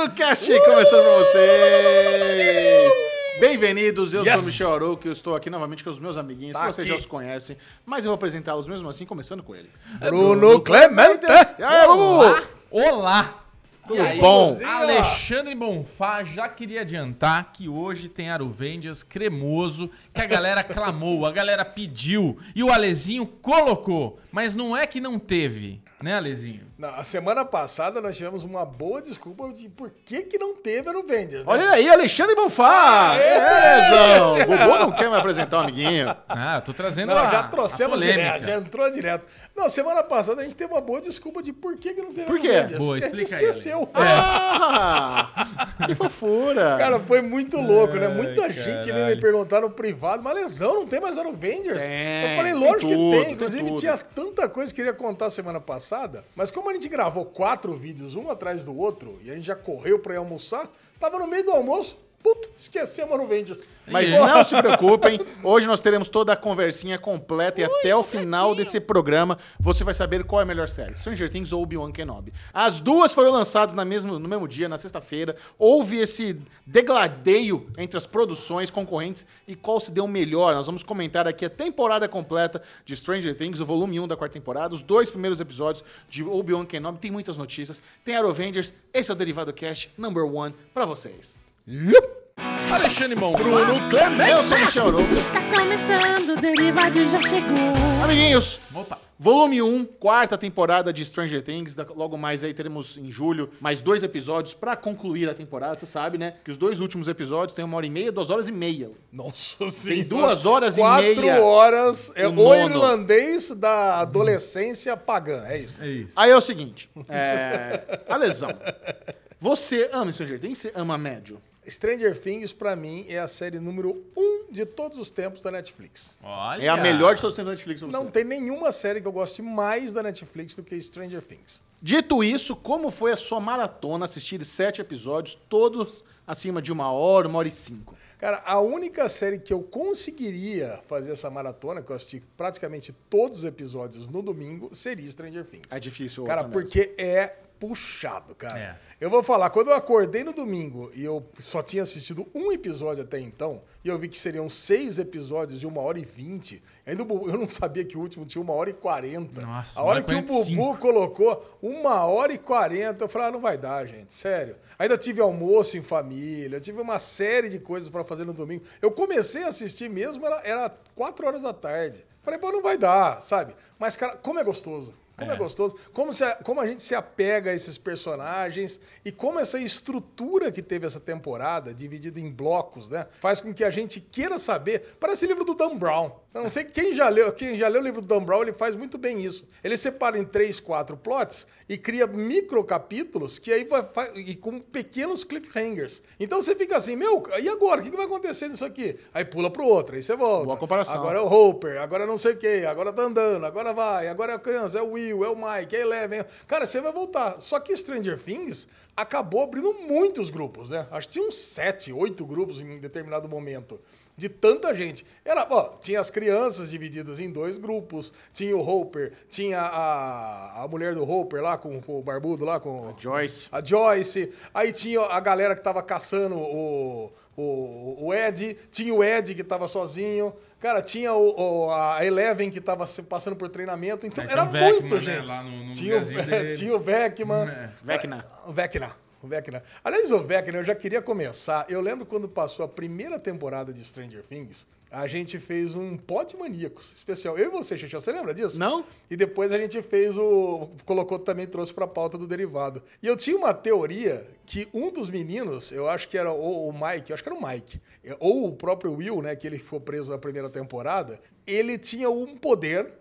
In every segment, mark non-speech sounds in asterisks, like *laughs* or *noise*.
Derivado Cast começando pra vocês! Bem-vindos, eu Yes! sou o Michel Arouca, eu estou aqui novamente com os meus amiguinhos, Tá que vocês aqui. já os conhecem, mas eu vou apresentá-los mesmo assim, começando com ele. Bruno Clemente. E aí, Bubu? Olá! Tudo E aí, bom? Alexandre Bonfá já queria adiantar que hoje tem Aruvendias cremoso, que a galera clamou, a galera pediu e o Alezinho colocou. Mas não é que não teve, né, Alezinho? Na semana passada nós tivemos uma boa desculpa de por que, que não teve a Vendas, né? Olha aí, Alexandre Bonfá! Belezão! O Bubu não quer me apresentar um amiguinho. Ah, eu tô trazendo Não, a, já a trouxemos polêmica. direto, já entrou direto. Não, semana passada a gente teve uma boa desculpa de por que, que não teve Por a quê? Vendas. Boa, a gente explica aí, esqueceu. Ah! Que fofura! Cara, foi muito louco, né? Ai, Muita gente veio me caralho. perguntar no privado, mas lesão, não tem mais Avengers? Tem, eu falei, tem lógico tudo, que tem. tem Inclusive, tudo. tinha tanta coisa que eu queria contar semana passada, mas como a gente gravou quatro vídeos, um atrás do outro, e a gente já correu pra ir almoçar, tava no meio do almoço, puto, esquecemos o Avengers. Mas não se preocupem, hoje nós teremos toda a conversinha completa e até o final desse programa você vai saber qual é a melhor série, Stranger Things ou Obi-Wan Kenobi. As duas foram lançadas na mesmo, no mesmo dia, na sexta-feira. Houve esse degladeio entre as produções concorrentes e qual se deu melhor. Nós vamos comentar aqui a temporada completa de Stranger Things, o volume 1 da quarta temporada, os dois primeiros episódios de Obi-Wan Kenobi. Tem muitas notícias, tem Avengers. Esse é o Derivado Cast number one pra vocês. Alexandre Bonfá. Eu sou o Michel Arouca. Está começando, o Derivado já chegou. Amiguinhos, Opa. Volume 1, quarta temporada de Stranger Things. Logo mais aí teremos em julho mais dois episódios pra concluir a temporada. Você sabe, né? Que os dois últimos episódios têm uma hora e meia, duas horas e meia. Nossa senhora. duas horas e Quatro meia. horas. É O irlandês da adolescência pagã, é isso. É isso. Aí é o seguinte, é... a lesão. Você ama Stranger Things? Você ama médio? Stranger Things, pra mim, é a série número um de todos os tempos da Netflix. Olha. É a melhor de todos os tempos da Netflix. Não tem nenhuma série que eu goste mais da Netflix do que Stranger Things. Dito isso, como foi a sua maratona assistir sete episódios, todos acima de uma hora, uma hora e cinco? Cara, a única série que eu conseguiria fazer essa maratona, que eu assisti praticamente todos os episódios no domingo, seria Stranger Things. É difícil. Cara, outra mesmo. porque é puxado, cara. É. Eu vou falar, quando eu acordei no domingo e eu só tinha assistido um episódio até então, e eu vi que seriam seis episódios de uma hora e vinte, ainda eu não sabia que o último tinha uma hora e quarenta. Nossa, A hora que o 45. Bubu colocou uma hora e quarenta, eu falei, ah, não vai dar, gente, sério. Ainda tive almoço em família, tive uma série de coisas pra fazer no domingo. Eu comecei a assistir mesmo, era, era quatro horas da tarde. Falei, pô, não vai dar, sabe? Mas, cara, como é gostoso. Como é, É. gostoso. Como, se- como a gente se apega a esses personagens e como essa estrutura que teve essa temporada, dividida em blocos, né? Faz com que a gente queira saber. Parece livro do Dan Brown. Eu não sei quem já leu, quem já leu o livro do Dan Brown, ele faz muito bem isso. Ele separa em três, quatro plots e cria micro capítulos que aí vai, e com pequenos cliffhangers. Então você fica assim, meu, e agora? O que que vai acontecer nisso aqui? Aí pula pro outro, aí você volta. Boa comparação. Agora é o Hopper, agora não sei o quê, agora tá andando, agora vai, agora é a criança, é o Will, é o Mike, é Eleven. Cara, você vai voltar. Só que Stranger Things acabou abrindo muitos grupos, né? Acho que tinha uns sete, oito grupos em determinado momento. De tanta gente. Era, ó, tinha as crianças divididas em dois grupos, tinha o Hopper, tinha a, a mulher do Hopper lá, com, com o barbudo lá, com Joyce. a Joyce, aí tinha a galera que tava caçando o, o, o Ed, tinha o Ed que tava sozinho, cara, tinha o, o- a Eleven que tava passando por treinamento, então Aí era o muito né, gente. lá no- no tinha, o, tinha o Vecman. É. Vecna. O Vecna. O Vecna. Aliás, o Vecna, eu já queria começar. Eu lembro quando passou a primeira temporada de Stranger Things, a gente fez um pod maníacos especial. Eu e você, Xixi, você lembra disso? Não. E depois a gente fez o. Colocou também, trouxe pra pauta do derivado. E eu tinha uma teoria que um dos meninos, eu acho que era o, Mike, eu acho que era o Mike, é, ou o próprio Will, né, que ele ficou preso na primeira temporada, ele tinha um poder,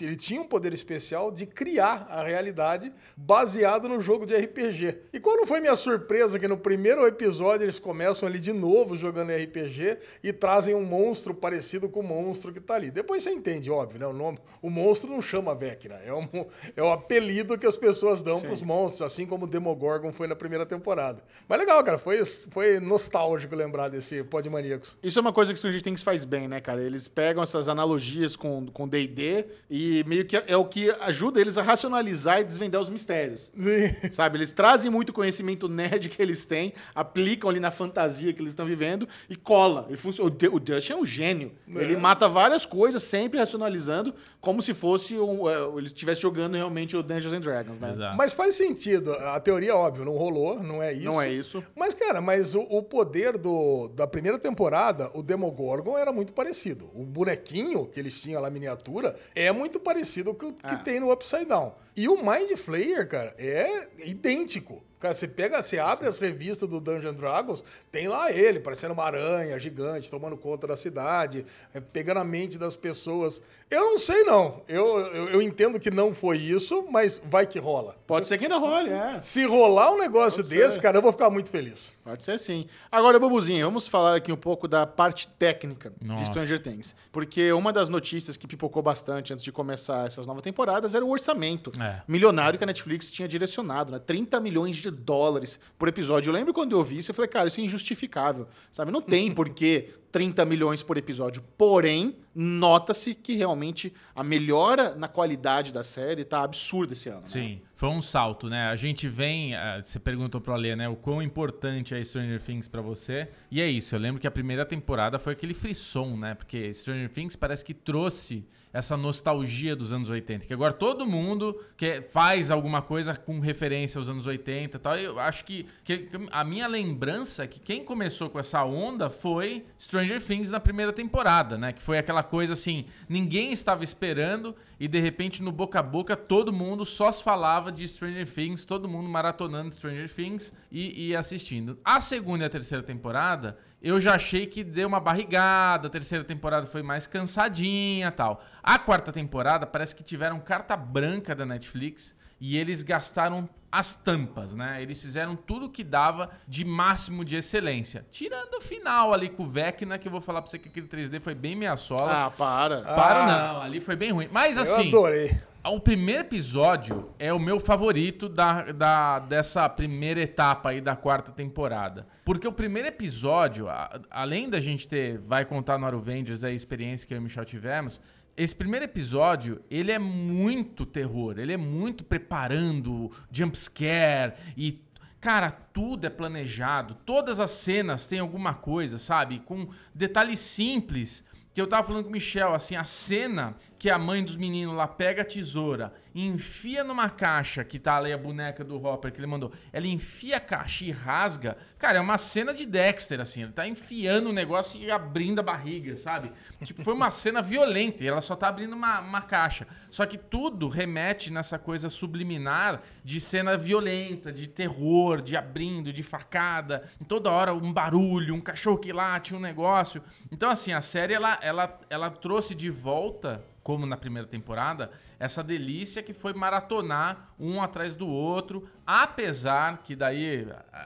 ele tinha um poder especial de criar a realidade baseado no jogo de RPG. E qual não foi minha surpresa que no primeiro episódio eles começam ali de novo jogando RPG e trazem um monstro parecido com o monstro que tá ali. Depois você entende, óbvio, né? O nome, o monstro não chama Vecna, é, um, é o apelido que as pessoas dão pros monstros, assim como o Demogorgon foi na primeira primeira temporada. Mas legal, cara, foi, foi nostálgico lembrar desse Podmaníacos. Isso é uma coisa que Stranger Things faz bem, né, cara? Eles pegam essas analogias com com D&D e meio que é o que ajuda eles a racionalizar e desvendar os mistérios. Sim. Sabe? Eles trazem muito conhecimento nerd que eles têm, aplicam ali na fantasia que eles estão vivendo e cola. E funciona. O, D- o Dutch é um gênio. Ele mata várias coisas, sempre racionalizando, como se fosse um, é, ele estivesse jogando realmente o Dungeons and Dragons, né? Exato. Mas faz sentido. A teoria, óbvio, não rolou, não é isso. Não é isso. Mas, cara, mas o, o poder do, da primeira temporada, o Demogorgon era muito parecido. O bonequinho que eles tinham lá, miniatura, é muito parecido com o que Ah. tem no Upside Down. E o Mind Flayer, cara, é idêntico. Cara, você pega, você abre as revistas do Dungeon Dragons, tem lá ele, parecendo uma aranha gigante, tomando conta da cidade, é, pegando a mente das pessoas. Eu não sei, não. Eu, eu, eu entendo que não foi isso, mas vai que rola. Pode ser que ainda role, é. Se rolar um negócio Pode desse, ser. cara, eu vou ficar muito feliz. Pode ser sim. Agora, Bubuzinho, vamos falar aqui um pouco da parte técnica Nossa. de Stranger Things. Porque uma das notícias que pipocou bastante antes de começar essas novas temporadas era o orçamento É. milionário que a Netflix tinha direcionado, né? 30 milhões de dólares por episódio. Eu lembro quando eu vi isso, eu falei, cara, isso é injustificável. Sabe? Não tem *laughs* porquê 30 milhões por episódio. Porém, nota-se que realmente a melhora na qualidade da série tá absurda esse ano. né? Sim, foi um salto, né? A gente vem. eh, Você perguntou pro Alê, né? O quão importante é Stranger Things pra você. E é isso, eu lembro que a primeira temporada foi aquele frisson, né? Porque Stranger Things parece que trouxe essa nostalgia dos anos 80. Que agora todo mundo que faz alguma coisa com referência aos anos 80 e tal. Eu acho que, que a minha lembrança é que quem começou com essa onda foi Stranger Things na primeira temporada, né? Que foi aquela coisa assim, ninguém estava esperando e de repente no boca a boca todo mundo só se falava de Stranger Things, todo mundo maratonando Stranger Things e, e assistindo. A segunda e a terceira temporada, eu já achei que deu uma barrigada, a terceira temporada foi mais cansadinha tal. A quarta temporada parece que tiveram carta branca da Netflix e eles gastaram as tampas, né? Eles fizeram tudo que dava de máximo de excelência. Tirando o final ali com o Vecna, que eu vou falar pra você que aquele 3D foi bem meia sola. Ah, para. Para Ah. não, ali foi bem ruim. Mas eu assim, adorei. o primeiro episódio é o meu favorito da, da- dessa primeira etapa aí da quarta temporada. Porque o primeiro episódio, a- além da gente ter, vai contar no Aruvengers a experiência que eu e o Michel tivemos, esse primeiro episódio, ele é muito terror, ele é muito preparando jumpscare e Cara, tudo é planejado. Todas as cenas têm alguma coisa, sabe? Com detalhes simples. Que eu tava falando com o Michel, assim, a cena que a mãe dos meninos lá pega a tesoura enfia numa caixa, que tá ali a boneca do Hopper que ele mandou. Ela enfia a caixa e rasga. Cara, é uma cena de Dexter, assim. Ele tá enfiando o negócio e abrindo a barriga, sabe? Tipo, foi uma cena violenta e ela só tá abrindo uma, uma caixa. Só que tudo remete nessa coisa subliminar de cena violenta, de terror, de abrindo, de facada. Toda hora um barulho, um cachorro que late, um negócio. Então, assim, a série ela, ela, ela trouxe de volta, como na primeira temporada, essa delícia que foi maratonar um atrás do outro, apesar que daí. a-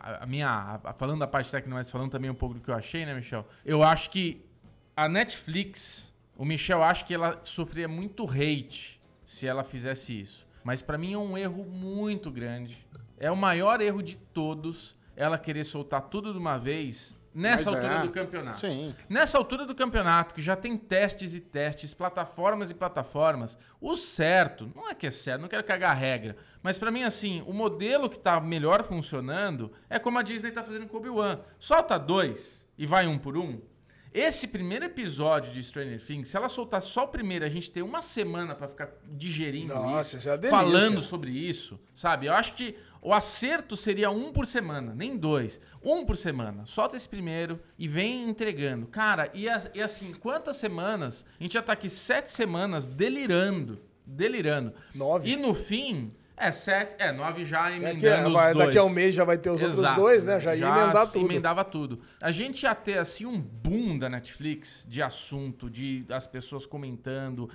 a- a minha. a- falando da parte técnica, mas falando também um pouco do que eu achei, né, Michel? Eu acho que a Netflix, o Michel acha que ela sofria muito hate se ela fizesse isso. Mas pra mim é um erro muito grande. É o maior erro de todos ela querer soltar tudo de uma vez nessa Mas altura é. do campeonato. Sim. Nessa altura do campeonato, que já tem testes e testes, plataformas e plataformas, o certo, não é que é certo, não quero cagar a regra, mas pra mim, assim, o modelo que tá melhor funcionando é como a Disney tá fazendo com o Obi-Wan. Solta dois e vai um por um. Esse primeiro episódio de Stranger Things, se ela soltar só o primeiro, a gente tem uma semana pra ficar digerindo Nossa, isso, isso é falando sobre isso, sabe? Eu acho que o acerto seria um por semana, nem dois. Um por semana. Solta esse primeiro e vem entregando. Cara, e, as- e assim, quantas semanas? A gente já tá aqui sete semanas delirando. Delirando. Nove. E no fim, é sete, é nove já Daqui, emendando vai- os dois. daqui a um mês já vai ter os outros Exato. dois, né? Já ia emendar tudo. emendava tudo. A gente ia ter, assim, um boom da Netflix de assunto, de as pessoas comentando,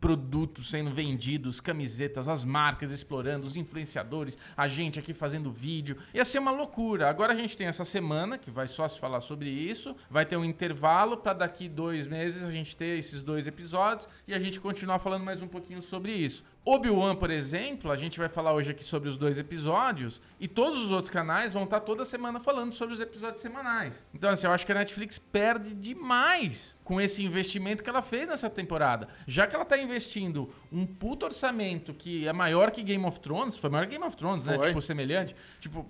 produtos sendo vendidos, camisetas, as marcas explorando, os influenciadores, a gente aqui fazendo vídeo. Ia ser uma loucura. Agora a gente tem essa semana, que vai só se falar sobre isso, vai ter um intervalo para daqui dois meses a gente ter esses dois episódios e a gente continuar falando mais um pouquinho sobre isso. Obi-Wan, por exemplo, a gente vai falar hoje aqui sobre os dois episódios e todos os outros canais vão estar toda semana falando sobre os episódios semanais. Então, assim, eu acho que a Netflix perde demais com esse investimento que ela fez nessa temporada. Já que ela tá investindo um puto orçamento que é maior que Game of Thrones, foi maior que Game of Thrones, né? Foi. Tipo, semelhante. Tipo,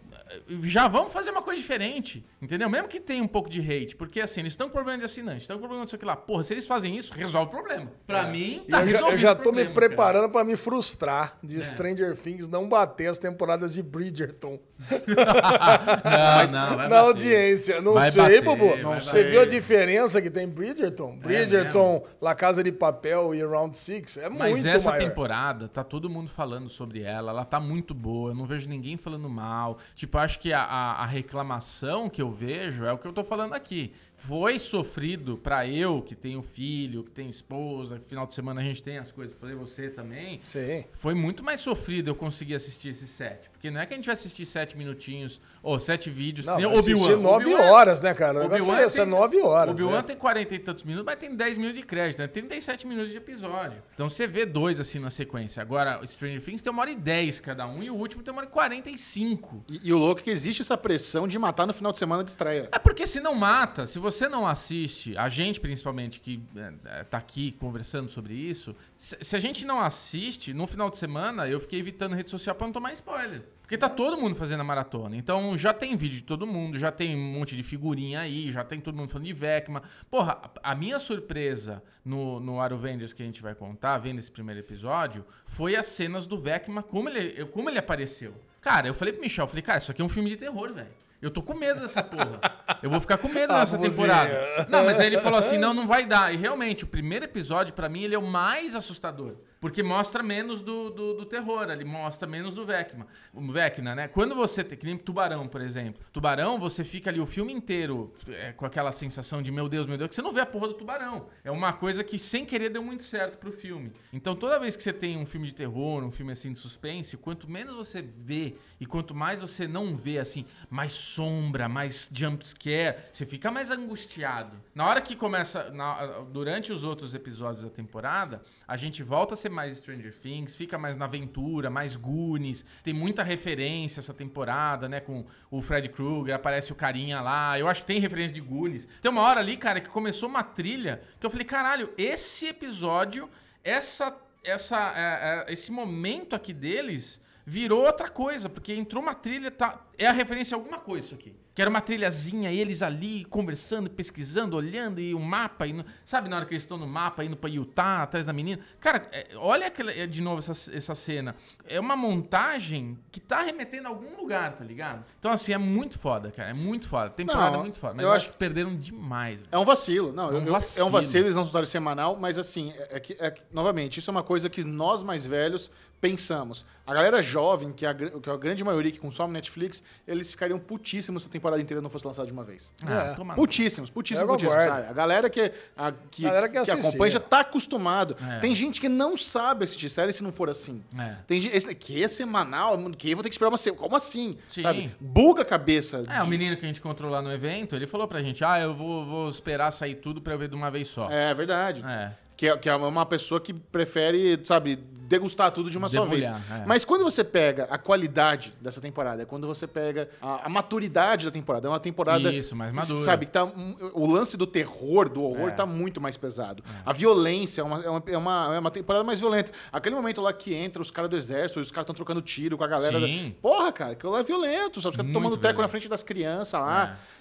já vamos fazer uma coisa diferente, entendeu? Mesmo que tenha um pouco de hate, porque assim, eles estão com problema de assinante, estão com problema disso aqui lá. Porra, se eles fazem isso, resolve o problema. Pra mim, E tá eu, já, eu já o tô problema, me cara. preparando pra me frustrar de É. Stranger Things não bater as temporadas de Bridgerton Não, não, vai na bater. audiência. Não Vai sei, bater, Bobo. vai Você bater. viu a diferença que tem Bridgerton? É Bridgerton, La Casa de Papel e Round Six é Mas muito essa maior. temporada, tá todo mundo falando sobre ela, ela tá muito boa, eu não vejo ninguém falando mal. Tipo, acho que a, a- a reclamação que eu vejo é o que eu tô falando aqui. Foi sofrido pra eu, que tenho filho, que tenho esposa, que final de semana a gente tem as coisas fazer, você também. Sim. Foi muito mais sofrido eu conseguir assistir esse set. Porque não é que a gente vai assistir sete minutinhos, ou sete vídeos, Não, assistir nove Obi-Wan- horas, né, cara? O negócio Obi-Wan é esse, é tem- nove horas. Obi-Wan né? tem 40 e tantos minutos, mas tem 10 minutos de crédito, né? 37 minutos de episódio. Então você vê dois assim na sequência. Agora, o Stranger Things tem uma hora e 10 cada um, e o último tem uma hora e 45. E, e o louco é que existe essa pressão de matar no final de semana de estreia. É porque se não mata, se você não assiste, a gente principalmente que é, é, tá aqui conversando sobre isso, se, se a gente não assiste, no final de semana eu fiquei evitando rede social pra não tomar spoiler. Porque tá todo mundo fazendo a maratona. Então já tem vídeo de todo mundo, já tem um monte de figurinha aí, já tem todo mundo falando de Vecma. Porra, a minha surpresa no, no Aro Avengers que a gente vai contar, vendo esse primeiro episódio, foi as cenas do Vecma, como ele, como ele apareceu. Cara, eu falei pro Michel, eu falei, cara, isso aqui é um filme de terror, velho. Eu tô com medo dessa porra. Eu vou ficar com medo *laughs* nessa Buzinha. temporada. Não, mas aí ele falou assim: *laughs* não, não vai dar. E realmente, o primeiro episódio, pra mim, ele é o mais assustador. Porque mostra menos do, do, do terror, ele mostra menos do Vecna. Vecna, né? Quando você tem, que nem Tubarão, por exemplo. Tubarão, você fica ali o filme inteiro é, com aquela sensação de meu Deus, meu Deus, que você não vê a porra do tubarão. É uma coisa que sem querer deu muito certo pro filme. Então toda vez que você tem um filme de terror, um filme assim de suspense, quanto menos você vê e quanto mais você não vê assim, mais sombra, mais jump scare, você fica mais angustiado. Na hora que começa, na- durante os outros episódios da temporada, a gente volta a ser mais Stranger Things, fica mais na aventura, mais Goonies, tem muita referência essa temporada, né, com o Fred Krueger, aparece o carinha lá, eu acho que tem referência de Goonies. Tem uma hora ali, cara, que começou uma trilha que eu falei, caralho, esse episódio, essa, essa, é, é, esse momento aqui deles virou outra coisa, porque entrou uma trilha, tá, é a referência a alguma coisa isso aqui. Que era uma trilhazinha, eles ali conversando, pesquisando, olhando, e o mapa, e no- sabe na hora que eles estão no mapa, indo pra Utah, atrás da menina? Cara, é, olha aquela, é, de novo essa, essa cena. É uma montagem que tá remetendo a algum lugar, tá ligado? Então, assim, é muito foda, cara, é muito foda. Temporada Não, é muito foda, mas eu acho- que perderam demais. velho. É um vacilo. Não, É um eu- vacilo. é um vacilo, eles não soltaram semanal, mas assim, é, é é que, novamente, isso é uma coisa que nós mais velhos pensamos. A galera jovem, que é a, que é a grande maioria que consome Netflix, eles ficariam putíssimos se a temporada inteira não fosse lançada de uma vez. É. toma no- Putíssimos, putíssimos, Eu putíssimos. sabe? A galera que, a, que, Galera que que acompanha já tá acostumado. É. Tem gente que não sabe assistir série se não for assim. É. Tem gente, esse, que é semanal, que eu vou ter que esperar uma semana. Como assim? Sim. Sabe? Buga a cabeça. É, o de- menino que a gente encontrou lá no evento, ele falou pra gente, ah, eu vou, vou esperar sair tudo pra eu ver de uma vez só. É verdade. É. Que é, que é uma pessoa que prefere, sabe, degustar tudo de uma só vez. É. Mas quando você pega a qualidade dessa temporada, é quando você pega a, a maturidade da temporada, é uma temporada. Isso, mais madura. Sabe, tá, o lance do terror, do horror, É. tá muito mais pesado. A violência é uma, é, uma, é, uma, é uma temporada mais violenta. Aquele momento lá que entra os caras do exército, os caras estão trocando tiro com a galera. Da... Porra, cara, aquilo lá é violento, sabe? Os caras tomando teco na frente das crianças lá. É,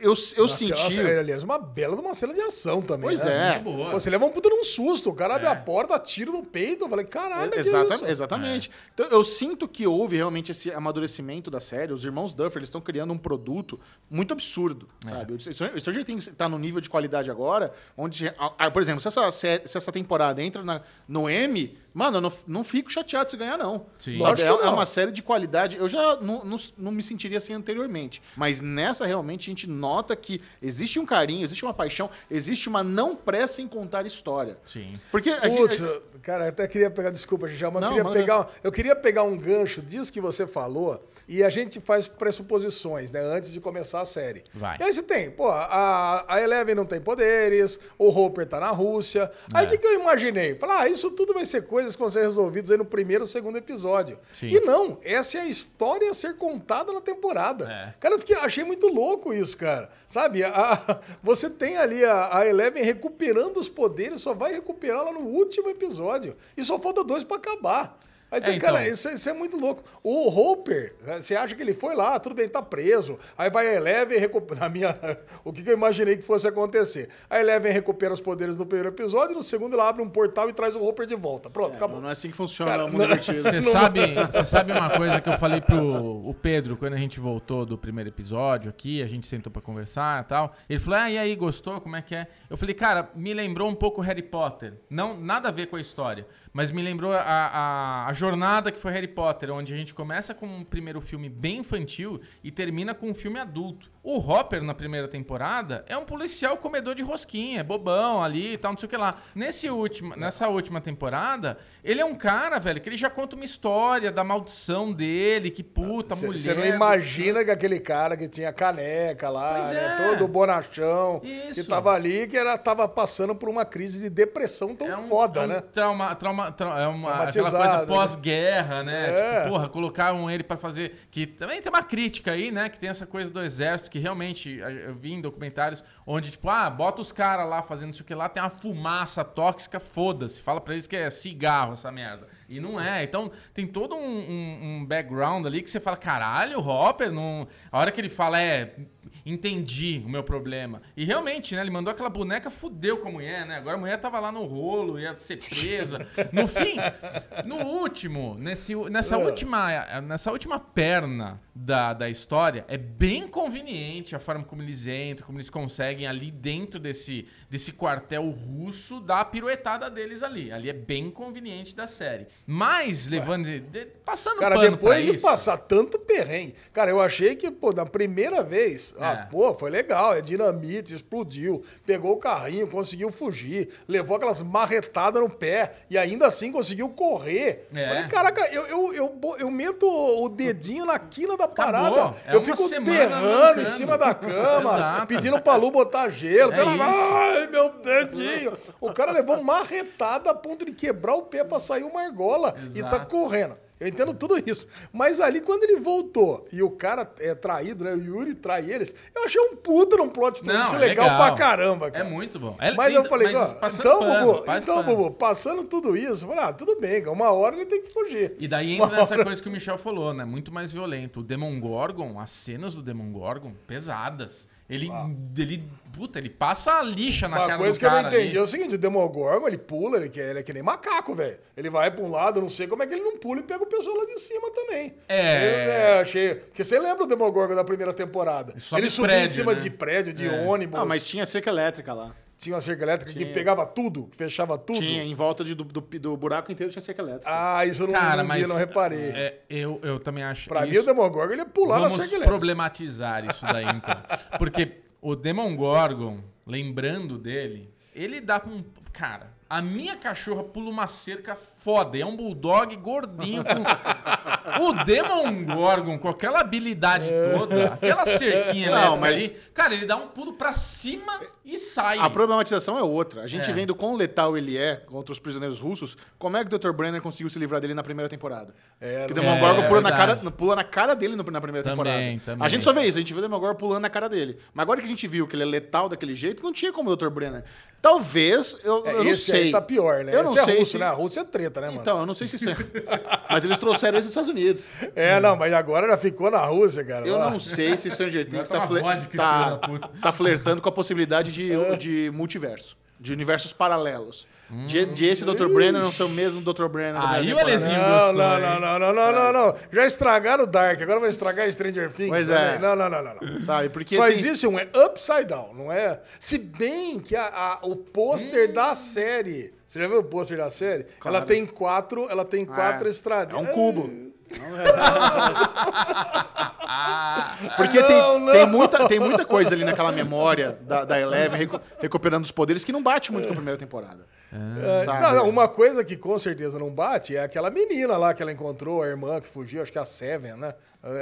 eu eu senti. Aliás, uma bela de uma cena de ação também. Pois né? é. Pô, Você leva um puta num susto. O cara abre É. a porta, tiro no peito. Eu falei, caralho, que Exata- isso? Exatamente. Então, eu sinto que houve realmente esse amadurecimento da série. Os irmãos Duffer eles estão criando um produto muito absurdo, sabe? O Stranger- Things tá no nível de qualidade agora, onde, por exemplo, se essa, se essa temporada entra na- no M, mano, eu não, não fico chateado se ganhar, não. Sim. Lógico É, que é não. uma série de qualidade. Eu já não, não, não me sentiria assim anteriormente. Mas nessa, realmente, a gente nota que existe um carinho, existe uma paixão, existe uma não pressa em contar história. Sim. Porque... Putz, cara, eu até queria pegar, desculpa, já, mas eu Não, queria manda. pegar, eu queria pegar um gancho disso que você falou, e a gente faz pressuposições, né? Antes de começar a série. Vai. E aí você tem, pô, a, a Eleven não tem poderes, o Hopper tá na Rússia. Aí É. o que, que eu imaginei? Falar, ah, isso tudo vai ser coisas que vão ser resolvidas aí no primeiro ou segundo episódio. Sim. E não, essa é a história a ser contada na temporada. É. Cara, eu fiquei, achei muito louco isso, cara. Sabe, a- você tem ali a, a Eleven recuperando os poderes, só vai recuperar lá no último episódio. E só falta dois pra acabar. Aí você, É, então. cara, isso, isso é muito louco. O Hopper, você acha que ele foi lá, tudo bem, tá preso. Aí vai a Eleven e recupera. *laughs* Minha, o que que eu imaginei que fosse acontecer? A Eleven recupera os poderes no primeiro episódio, no segundo ela abre um portal e traz o Hopper de volta. Pronto, acabou. Não é assim que funciona Cara, o mundo invertido. *laughs* Você sabe, você sabe uma coisa que eu falei pro o Pedro quando a gente voltou do primeiro episódio aqui, a gente sentou pra conversar e tal. Ele falou: "Ah, e aí, gostou? Como é que é?" Eu falei: "Cara, me lembrou um pouco Harry Potter. Não, nada a ver com a história, mas me lembrou a, a, a jornada que foi Harry Potter, onde a gente começa com um primeiro filme bem infantil e termina com um filme adulto. O Hopper, na primeira temporada, é um policial comedor de rosquinha, é bobão ali e tal, não sei o que lá. Nesse último, nessa última temporada, ele é um cara, velho, que ele já conta uma história da maldição dele, que puta, mulher. Você não imagina que aquele cara que tinha caneca lá, né, é. todo bonachão, que Isso. tava ali, que era, tava passando por uma crise de depressão tão É um, foda, é um né? Trauma, trauma, trau- é uma, aquela coisa né? pós-guerra, né? É. Tipo, porra, colocaram ele pra fazer. Que também tem uma crítica aí, né? Que tem essa coisa do exército, que realmente a- eu vi em documentários onde, tipo, ah, bota os caras lá fazendo isso que lá, tem uma fumaça tóxica, foda-se. Fala pra eles que é cigarro essa merda. E não é. Então tem todo um, um- um background ali que você fala, caralho, o Hopper, não... a hora que ele fala é. Entendi o meu problema. E realmente, né? Ele mandou aquela boneca, fudeu com a mulher, né? Agora a mulher tava lá no rolo, ia ser presa. No fim, no último, nesse, nessa, última, nessa última perna da, da história, é bem conveniente a forma como eles entram, como eles conseguem ali dentro desse, desse quartel russo dar a piruetada deles ali. Ali é bem conveniente da série. Mas, levando. de- de- passando Cara, depois de isso, passar tanto perrengue, cara, eu achei que, pô, na primeira vez, ah, É. pô, foi legal, é dinamite, explodiu, pegou o carrinho, conseguiu fugir, levou aquelas marretadas no pé e ainda assim conseguiu correr. É. Falei, caraca, eu, eu, eu, eu meto o dedinho na quina da parada, É eu fico semana berrando em. Cima da cama, Exato. pedindo pra Lu botar gelo, É pela... ai, meu dedinho. O cara levou marretada a ponto de quebrar o pé pra sair uma argola e tá Exato. correndo. Eu entendo tudo isso. Mas ali, quando ele voltou e o cara é traído, né? O Yuri trai eles, eu achei um puta num plot twist Não, é legal, legal. pra caramba, É cara. muito bom. É- Mas eu falei, mas então, pano, Bubu, então, pano. Bubu, passando tudo isso, eu falei, ah, tudo bem, uma hora ele tem que fugir. E daí entra nessa coisa que o Michel falou, né? Muito mais violento. O Demon Gorgon, as cenas do Demon Gorgon, pesadas. Ele, ele, puta, ele passa a lixa na Uma cara coisa do que eu não entendi ali. é o seguinte, o Demogorgon, ele pula, ele, ele é que nem macaco, velho. Ele vai pra um lado, eu não sei como é que ele não pula e pega o pessoal lá de cima também. É. Eu, é, achei... Porque você lembra o Demogorgon da primeira temporada? sobe ele subia em cima né? de prédio, de É. ônibus. Ah, mas tinha cerca elétrica lá. Tinha uma cerca elétrica que Tinha. pegava tudo, que fechava tudo. Tinha, em volta de- do, do, do buraco inteiro tinha cerca elétrica. Ah, isso eu não, Cara, não vi, mas. não reparei. é, eu, eu também acho. pra mim, isso- o Demogorgon, ele ia pular na Vamos cerca elétrica. problematizar isso daí, então. *laughs* Porque o Demon Gorgon, lembrando dele, ele dá pra um. Cara, a minha cachorra pula uma cerca foda. É um bulldog gordinho com. *laughs* o Demon Gorgon, com aquela habilidade toda, aquela cerquinha *laughs* Não, elétrica mas- ali, cara, ele dá um pulo pra cima e sai. A problematização é outra. A gente É. vendo quão letal ele é contra os prisioneiros russos, como é que o Dr. Brenner conseguiu se livrar dele na primeira temporada? É, Porque o não- Demogorgon é pula, na verdade. cara, pula na cara dele no- na primeira Também, temporada. também. A gente só vê isso, a gente vê o Demogorgon pulando na cara dele. Mas agora que a gente viu que ele é letal daquele jeito, não tinha como o Dr. Brenner. Talvez, eu, É, eu não esse sei. aí tá pior, né? Eu não esse sei é russo, se... né? A Rússia é treta, né, mano? Então, eu não sei se isso é... *laughs* Mas eles trouxeram isso dos Estados Unidos. É, não, mas agora já ficou na Rússia, cara. Eu Ó. não sei se Stranger Things tá, tá- tá flertando com a possibilidade de, de multiverso. De universos paralelos. De, de esse Dr. Brenner não ser o mesmo Dr. Brenner Aí o. Alezinho Não, gostou, não, não, não, não, não, não, não. Já estragaram o Dark, agora vai estragar Stranger Things. Pois também. é. Não, não, não, não. não. Sabe? Porque Só tem- existe um, é Upside Down, não é? Se bem que a- a- o pôster da série. Você já viu o pôster da série? Claro. Ela tem quatro, ela tem quatro É. estradinhas. É um cubo. Porque Não, tem, não. Tem, muita, tem muita coisa ali naquela memória da, da Eleven recu- recuperando os poderes que não bate muito com a primeira temporada. É, Sabe? não, não, uma coisa que com certeza não bate é aquela menina lá que ela encontrou, a irmã que fugiu, acho que é a Seven, né?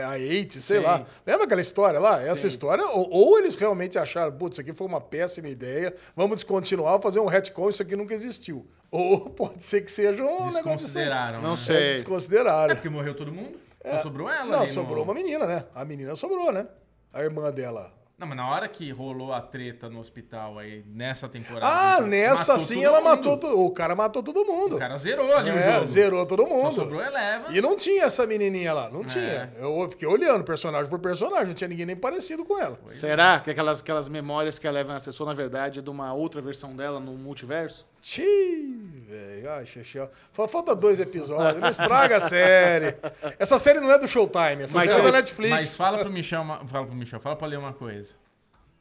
A Eight, sei Sim. lá. Lembra aquela história lá? Essa história, ou, ou eles realmente acharam, putz, isso aqui foi uma péssima ideia, vamos descontinuar, fazer um retcon, isso aqui nunca existiu. Ou *laughs* pode ser que seja um negócio... Desconsideraram. Não né? sei. É, desconsideraram. É porque morreu todo mundo? Só sobrou ela Não, ali no- sobrou uma menina, né? A menina sobrou, né? A irmã dela. Não, mas na hora que rolou a treta no hospital aí, nessa temporada. Ah, nessa sim ela mundo. matou todo O cara matou todo mundo. O cara zerou ali o É, jogo. zerou todo Só mundo. sobrou Eleven. E não tinha essa menininha lá, É. não tinha. Eu fiquei olhando personagem por personagem, não tinha ninguém nem parecido com ela. Será que aquelas, aquelas memórias que a Eleven acessou, na verdade, é de uma outra versão dela no multiverso? Xiii, velho. Ai, xixi. Falta dois episódios. Não estraga a série. Essa série não é do Showtime, essa Mas série é da Netflix. Mas fala pro Michel, fala pro Michel, fala pra ler uma coisa.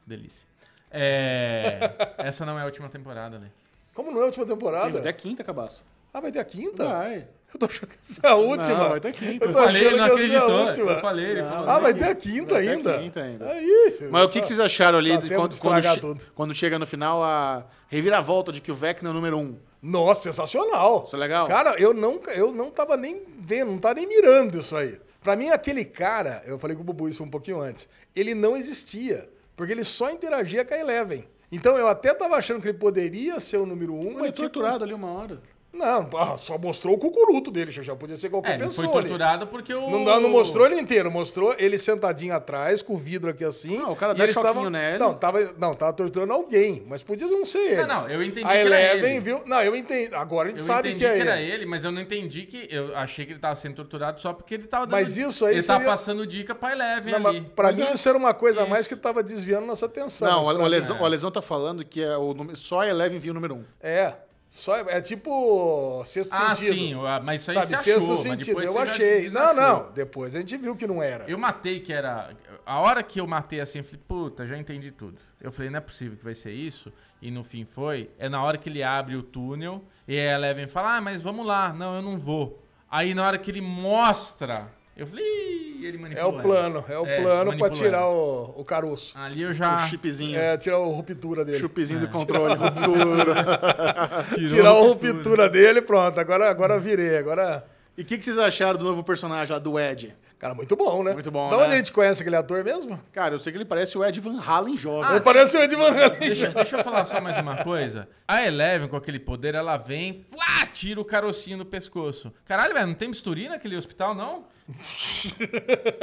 Delícia. É, *laughs* essa não é a última temporada, né? Como não é a última temporada? Até a quinta, cabaço. Ah, vai ter a quinta? Vai. Eu tô achando que essa é a última. Não, vai ter a quinta. Eu Eu tô falei, ele não é acreditou. última. Eu falei, ele falou. Ah, vai ter a quinta Vai ter a ainda? quinta ainda. Aí, Mas o que, que vocês acharam ali tempo quando, de quando, che- tudo. quando chega no final a reviravolta de que o Vecna é o número um? Nossa, sensacional. Isso é legal? Cara, eu não, eu não tava nem vendo, não tava nem mirando isso aí. Pra mim, aquele cara, eu falei com o Bubu isso um pouquinho antes, ele não existia. Porque ele só interagia com a Eleven. Então eu até tava achando que ele poderia ser o número um, Ele é mas tipo, torturado ali uma hora. Não, ah, só mostrou o cucuruto dele, já podia ser qualquer É, ele pessoa. foi ali. torturado porque o. Não, não mostrou ele inteiro, mostrou ele sentadinho atrás, com o vidro aqui assim. Não, o cara dá choquinho nele. Não, tava, não, tava torturando alguém, mas podia não ser ele. Não, não, eu entendi A que era Eleven ele. viu. Não, eu entendi. Agora a gente Eu sabe entendi que é era ele. ele, mas eu não entendi que. Eu achei que ele tava sendo torturado só porque ele tava dando. Mas isso aí Ele tava seria- passando dica pra Eleven Não, ali. mas pra Mas mim é. isso era uma coisa a mais que tava desviando nossa atenção. Não, o, lesão, o Lesão tá falando que é o só a Eleven viu o número um. É. Só, é tipo sexto Ah, sentido. sim, o- mas isso aí Sabe, você sexto achou, sentido. Eu achei. Não, não. Depois a gente viu que não era. Eu matei que era. A hora que eu matei assim, eu falei, puta, já entendi tudo. Eu falei, não é possível que vai ser isso. E no fim foi. É na hora que ele abre o túnel e a Eleven fala, ah, mas vamos lá. Não, eu não vou. Aí na hora que ele mostra, eu falei, Ih, ele É manipulou. o plano. É o É, plano pra manipulando. tirar o, o caroço. Ali eu O já. chipzinho. É, tirar a ruptura dele. Chupizinho do controle, ruptura. *laughs* tirou Tirar a o ruptura dele, pronto. Agora, agora virei. Agora. E o que, que vocês acharam do novo personagem lá, do Ed? Cara, muito bom, né? Muito bom, Da onde né? a gente conhece aquele ator mesmo? Cara, eu sei que ele parece o Ed Van Halen jovem. Ah, Ele parece o Ed Van Halen. Deixa, deixa eu falar só mais uma coisa. A Eleven, com aquele poder, ela vem, flá, tira o carocinho do pescoço. Caralho, velho, não tem bisturi naquele hospital, não?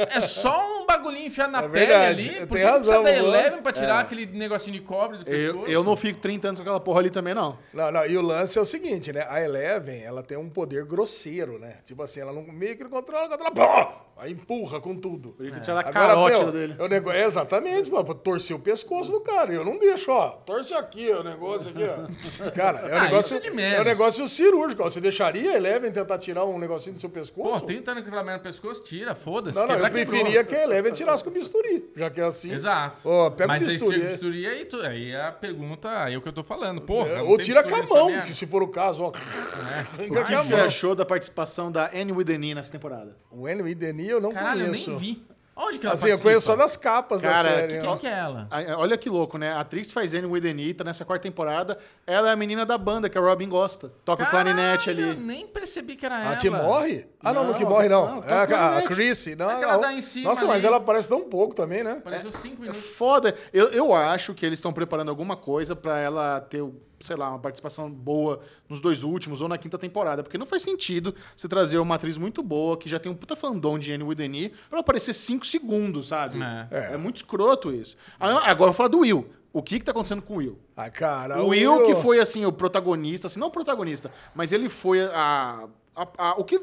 É só um bagulhinho enfiado na É pele verdade, ali. tem Por que não razão, precisa da. Eleven pra tirar É. aquele negocinho de cobre do eu, pescoço? eu não fico 30 anos com aquela porra ali também, não. Não, não, e o lance é o seguinte, né? A Eleven, ela tem um poder grosseiro, né? Tipo assim, ela não, meio que não controla, controla, pô! Aí empurra com tudo. Isso que tirar a Agora, carótida meu, dele. é o nego- é exatamente, pra torcer o pescoço do cara. Eu não deixo, ó. Torce aqui, ó, o negócio aqui, ó. Cara, é um Ah, negócio. é. É um negócio cirúrgico. ó. Você deixaria a Eleven tentar tirar um negocinho do seu Pô, pescoço? 30 anos com aquela merda no pescoço, tira, foda-se. Não, não, eu preferia que a Eleven tirasse com o bisturi. Já que é assim. Exato. Ó, pega Mas o aí bisturi. se bisturi, aí, tu, aí a pergunta, aí é o que eu tô falando. Porra, É, Ou tira com a mão, que se for o caso, ó. É. O que, que você achou da participação da Annie Wideni nessa temporada? O Enemy Denis eu não Caralho, conheço. eu nem vi. Onde que ela Assim, eu participa? conheço só das capas Cara, da série. que- né? Quem que é ela? A- Olha que louco, né? A atriz que faz Annie Wideni tá nessa quarta temporada. Ela é a menina da banda que a Robin gosta. Toca clarinete Caralho, Eu ali. nem percebi que era A ela. que morre? Ah, não, não, Não, que morre não. não, é a, a claramente. Chrissy. Não, Aquela não. dá em cima Nossa, mas ali. ela aparece tão pouco também, né? Apareceu cinco É minutos. foda. Eu, eu acho que eles estão preparando alguma coisa pra ela ter, sei lá, uma participação boa nos dois últimos ou na quinta temporada. Porque não faz sentido você trazer uma atriz muito boa, que já tem um puta fandom de Annie Wideni, pra aparecer cinco segundos, sabe? É. É, muito escroto isso. Agora eu vou falar do Will. O que que tá acontecendo com o Will? Ah, cara. O Will, que foi, assim, o protagonista, assim, não o protagonista, mas ele foi a. a- a- o que.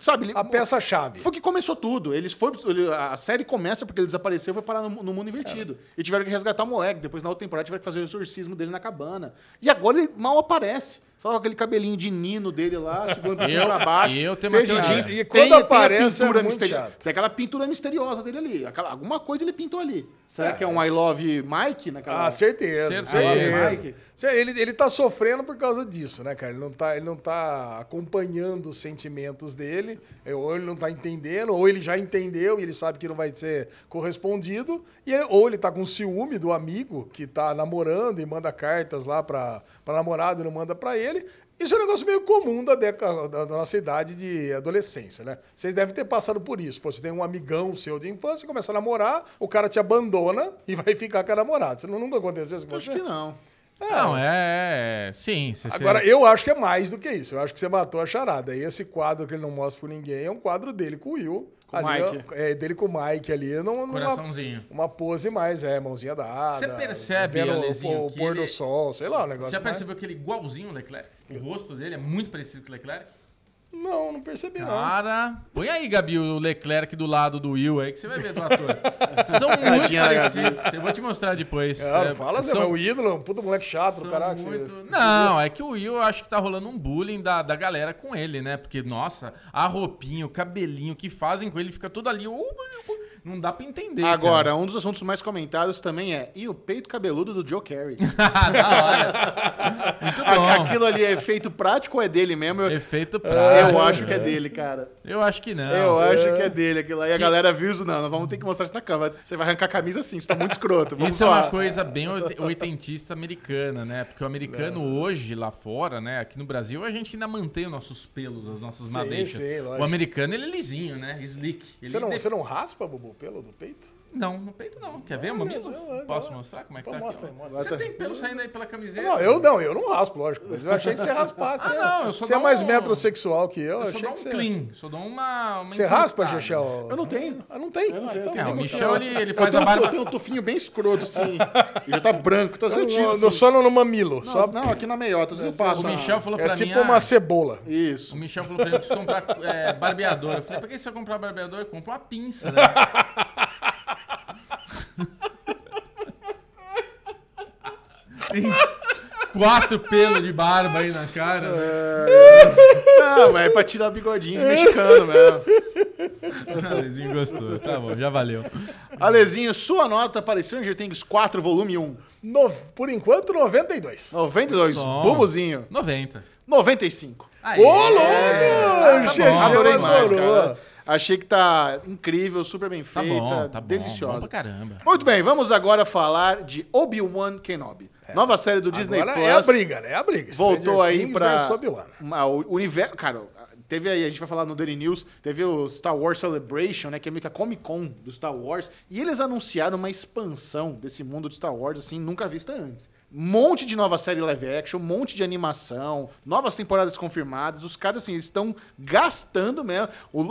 Sabe? A peça-chave. Foi que começou tudo. Eles foi, a série começa porque ele desapareceu e foi parar no, no mundo invertido. E tiveram que resgatar o moleque. Depois, na outra temporada, tiveram que fazer o exorcismo dele na cabana. E agora ele mal aparece. Só com aquele cabelinho de nino dele lá, *laughs* segurando pra cima pra baixo. eu tenho uma teoria. E quando aparece, é muito misteriosa. chato. Tem aquela pintura misteriosa dele ali. Aquela, alguma coisa ele pintou ali. Será É. que é um I Love Mike naquela... Ah, certeza. Certeza. Ele, ele tá sofrendo por causa disso, né, cara? Ele não tá, ele não tá acompanhando os sentimentos dele, é, ou ele não tá entendendo, ou ele já entendeu e ele sabe que não vai ser correspondido, e ele- ou ele tá com ciúme do amigo que tá namorando e manda cartas lá pra, pra namorada e não manda pra ele. Isso é um negócio meio comum da, década, da, nossa idade de adolescência, né? Vocês devem ter passado por isso. Pô, você tem um amigão seu de infância, começa a namorar, o cara te abandona e vai *laughs* ficar com a namorada. Isso nunca aconteceu isso com Acho você? que não. Não, é. é- Sim. se você- Agora, eu acho que é mais do que isso. Eu acho que você matou a charada. E esse quadro que ele não mostra pra ninguém é um quadro dele com o Will. Com o ali, Mike. É, dele com o Mike ali. Num, numa, Coraçãozinho. uma pose mais, é, mãozinha dada. Você percebe, vendo Alezinho, o, o pôr do ele- sol, sei lá, o negócio Você já mais- percebeu que ele é igualzinho o Leclerc? O rosto dele é muito parecido com o Leclerc? Não, não percebi, não. Cara, põe aí, Gabi, o Leclerc do lado do Will aí, que você vai ver do ator. São *laughs* muito Tadinha da parecidos. Eu vou te mostrar depois. Cara, É, fala, Zé, são- mas o ídolo, um puto moleque chato do caraca. você- muito- Não, é que o Will, eu acho que tá rolando um bullying da, da galera com ele, né? Porque, nossa, a roupinha, o cabelinho que fazem com ele fica tudo ali. uh, Não dá pra entender. cara. Agora, um dos assuntos mais comentados também é e o peito cabeludo do Joe Carey? *laughs* da hora. Muito bom. Aquilo ali é efeito prático ou é dele mesmo? Eu, Efeito prático. eu acho que é dele, cara. Eu acho que não. eu acho que é dele aquilo aí. A galera viu isso, não, nós vamos ter que mostrar isso na câmera. Você vai arrancar a camisa assim, isso tá muito escroto. Vamos Isso é uma coisa bem oit- oitentista americana, né? Porque o americano hoje, lá fora, né? Aqui no Brasil, a gente ainda mantém os nossos pelos, as nossas Sim, madeixas. sim, lógico. o americano, ele é lisinho, né? Slick. Ele Você não, de- você não raspa, Bubu, o pelo do peito? Não, no peito não. Quer ver, Olha, mamilo? eu- Posso eu- mostrar como é que Então tá mostra aqui? mostra Você tem pelo saindo aí pela camiseta? Não, eu não, eu não raspo, lógico. Mas eu achei que você raspasse. Ah, não, eu só Você é mais um- metrosexual que eu. Eu só achei dou um que você... clean, só dou uma... uma Você raspa. Chechel? Eu não tenho. Ah, não tem? Eu não Ah, tenho, então eu É, tenho. o tá Michel, ele, ele Eu faz tenho, a um- barba... eu tenho um tufinho bem escroto, assim. *laughs* e já tá branco, tá assim. só no mamilo. Não, só... não, aqui na meiota, eu passo. O na- Michel falou É pra mim... tipo ah, uma cebola. Isso. O Michel falou pra mim que preciso comprar é, barbeador. Eu falei, pra que você vai comprar barbeador? Compra uma pinça, né? *laughs* Tem quatro pelos de barba aí na cara. Não, mas é pra tirar o bigodinho mexicano mesmo. Alezinho gostou. Tá bom, já valeu. Alezinho, sua nota para Stranger Things 4, volume 1. No- por enquanto, 92. 92, Bom. bubuzinho. 90. 95. Aê. Ô, louco! tá Chechel bom. Adorei mais, cara. Achei que tá incrível, super bem Tá feita, bom, tá bom. Bom deliciosa. pra caramba. Muito bem, vamos agora falar de Obi-Wan Kenobi. Nova série do Disney Agora Plus. é a briga, né? É a briga. Voltou Stranger aí uma- o universo. Cara, teve aí, a gente vai falar no Daily News, teve o Star Wars Celebration, né? Que é meio que a Comic Con do Star Wars. E eles anunciaram uma expansão desse mundo de Star Wars, assim, nunca vista antes. Monte de nova série live action, monte de animação, novas temporadas confirmadas. Os caras, assim, eles estão gastando mesmo. O,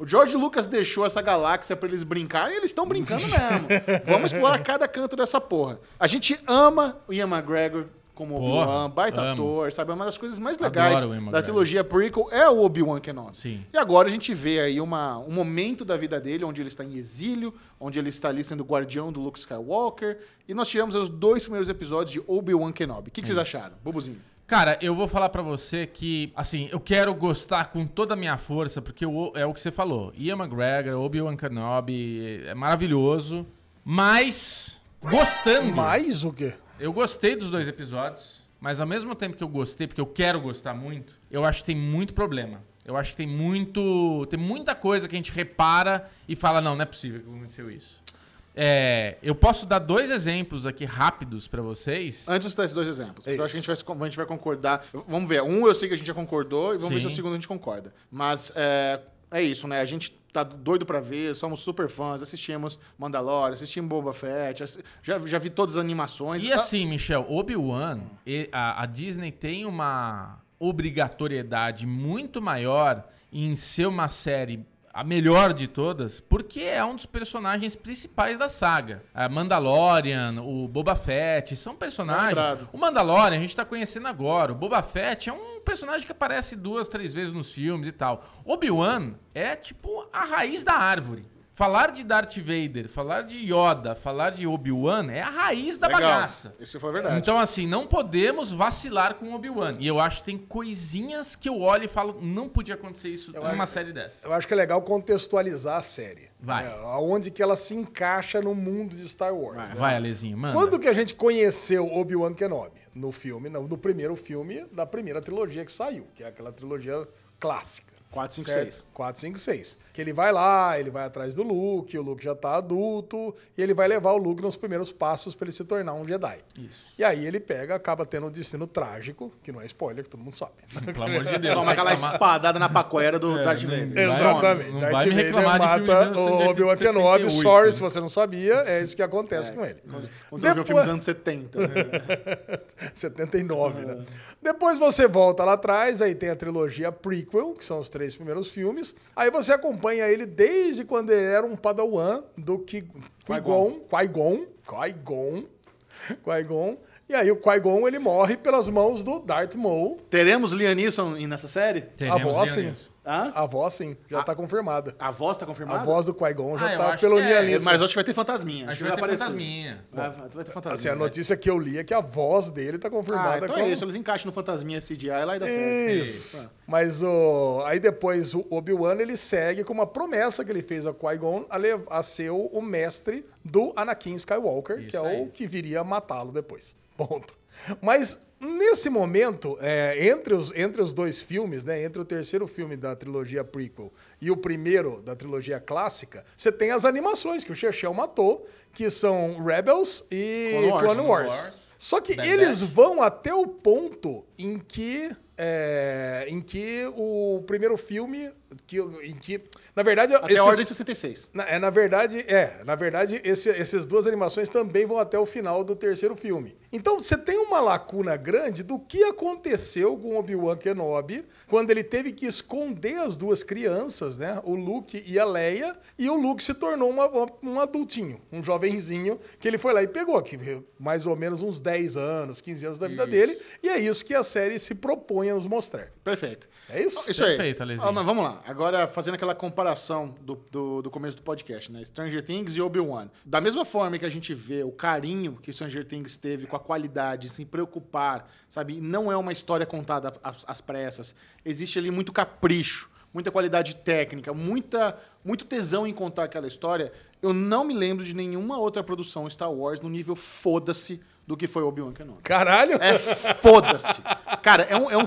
o George Lucas deixou essa galáxia pra eles brincarem e eles estão brincando mesmo. *laughs* Vamos explorar cada canto dessa porra. A gente ama o Ian McGregor como Obi-Wan, baita amo. ator, sabe? Uma das coisas mais legais da trilogia prequel é o Obi-Wan Kenobi. Sim. E agora a gente vê aí uma, um momento da vida dele onde ele está em exílio, onde ele está ali sendo guardião do Luke Skywalker. E nós tivemos os dois primeiros episódios de Obi-Wan Kenobi. O que, que vocês acharam? Bubuzinho. Cara, eu vou falar pra você que, assim, eu quero gostar com toda a minha força, porque o- é o que você falou. Ian McGregor, Obi-Wan Kenobi, é maravilhoso. Mas, gostando. Mais o quê? Eu gostei dos dois episódios, mas ao mesmo tempo que eu gostei, porque eu quero gostar muito, eu acho que tem muito problema. Eu acho que tem muito. Tem muita coisa que a gente repara e fala, não, não é possível que aconteceu isso. É, eu posso dar dois exemplos aqui rápidos pra vocês. Antes de dar esses dois exemplos, eu acho que a gente, vai, a gente vai concordar. Vamos ver. Um eu sei que a gente já concordou e vamos ver se Sim. o segundo a gente concorda. Mas é, é isso, né? A gente tá doido pra ver, somos super fãs, assistimos Mandalorian, assistimos Boba Fett, já, já vi todas as animações. E Ah, assim, Michel, Obi-Wan, a, a Disney tem uma obrigatoriedade muito maior em ser uma série a melhor de todas, porque é um dos personagens principais da saga. A Mandalorian, o Boba Fett, são personagens. Lembrado. O Mandalorian a gente tá conhecendo agora. O Boba Fett é um personagem que aparece duas, três vezes nos filmes e tal. Obi-Wan é tipo a raiz da árvore. Falar de Darth Vader, falar de Yoda, falar de Obi-Wan é a raiz da Legal. bagaça. Isso foi verdade. Então, assim, não podemos vacilar com o Obi-Wan. E eu acho que tem coisinhas que eu olho e falo, não podia acontecer isso numa série dessa. Eu acho que é legal contextualizar a série. Vai. É, aonde que ela se encaixa no mundo de Star Wars. né? Vai, Alezinho, manda. Quando que a gente conheceu Obi-Wan Kenobi? No filme, no, no primeiro filme da primeira trilogia que saiu, que é aquela trilogia clássica. 4, 5, certo? 6. 4, 5, 6. Que ele vai lá, ele vai atrás do Luke, o Luke já tá adulto, e ele vai levar o Luke nos primeiros passos para ele se tornar um Jedi. Isso. E aí ele pega, acaba tendo um destino trágico, que não é spoiler, que todo mundo sabe. *laughs* Pelo amor de Deus. Toma aquela reclamar- espadada na pacoera do Darth Vader. Exatamente. não Darth vai Vader mata o 1978. Obi-Wan Kenobi. Sorry se você não sabia, é isso que acontece com ele. Quando eu vi o filme dos anos 70. 79, *laughs* né? Depois você volta lá atrás, aí tem a trilogia prequel, que são os três primeiros filmes. Aí você acompanha ele desde quando ele era um padawan do Qui- Qui-Gon, Qui-Gon, Qui-Gon, Qui-Gon. E aí o Qui-Gon, ele morre pelas mãos do Darth Maul. Teremos Liam Neeson nessa série? Teremos a voz, sim. Hã? A voz, sim, já tá confirmada. A voz tá A confirmada? voz do Qui-Gon já Ah, tá pelo é, É. Mas acho que vai ter fantasminha. Acho que vai ter aparecer. fantasminha. Vai, vai ter fantasminha. Assim, a vai. notícia que eu li é que a voz dele tá Ah, confirmada então como... é isso. Eles encaixam no fantasminha CGI lá e dá certo. Isso. Mas o aí depois o Obi-Wan ele segue com uma promessa que ele fez a Qui-Gon a, lev- a ser o, o mestre do Anakin Skywalker, Isso que é aí. o que viria a matá-lo depois. Ponto. Mas nesse momento, é, entre, os, entre os dois filmes, né, entre o terceiro filme da trilogia prequel e o primeiro da trilogia clássica, você tem as animações que o Chechel matou, que são Rebels e Clone Wars. Clone Wars. Clone Wars. Só que eles vão até o ponto em que é, em que o primeiro filme que, em que na verdade Até esses- a Ordem 66. na, é, na verdade, é. Na verdade, esse, essas duas animações também vão até o final do terceiro filme. Então, você tem uma lacuna grande do que aconteceu com Obi-Wan Kenobi quando ele teve que esconder as duas crianças, né? O Luke e a Leia, e o Luke se tornou uma- uma- um adultinho, um jovenzinho, que ele foi lá e pegou, que mais ou menos uns 10 anos, 15 anos da vida dele, e é isso que a série se propõe a nos mostrar. Perfeito. É isso? Isso aí. Alezinho. Ah, mas vamos lá. Agora, fazendo aquela comparação do, do, do começo do podcast, né? Stranger Things e Obi-Wan. Da mesma forma que a gente vê o carinho que Stranger Things teve com a qualidade, se preocupar, sabe? Não é uma história contada às, às pressas. Existe ali muito capricho, muita qualidade técnica, muita, muito tesão em contar aquela história. Eu não me lembro de nenhuma outra produção Star Wars no nível foda-se do que foi Obi-Wan Kenobi. Caralho! É foda-se. Cara, é um, é um.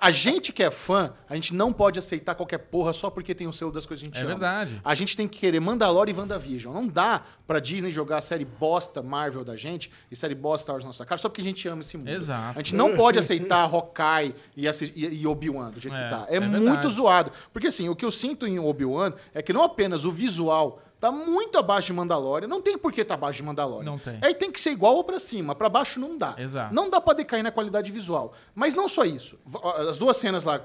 A gente que é fã, a gente não pode aceitar qualquer porra só porque tem o selo das coisas que a gente É ama. verdade. A gente tem que querer Mandalore e WandaVision. Não dá pra Disney jogar a série bosta Marvel da gente e série bosta Star Wars na nossa cara só porque a gente ama esse mundo. Exato. A gente não pode aceitar Hawkeye e, e- e Obi-Wan do jeito É, que tá. É, é muito verdade. zoado. Porque assim, o que eu sinto em Obi-Wan é que não apenas o visual tá muito abaixo de Mandalorian, não tem por que tá abaixo de Mandalorian. Não tem. Aí tem que ser igual ou pra cima, pra baixo não dá. Exato. Não dá pra decair na qualidade visual. Mas não só isso. As duas cenas lá,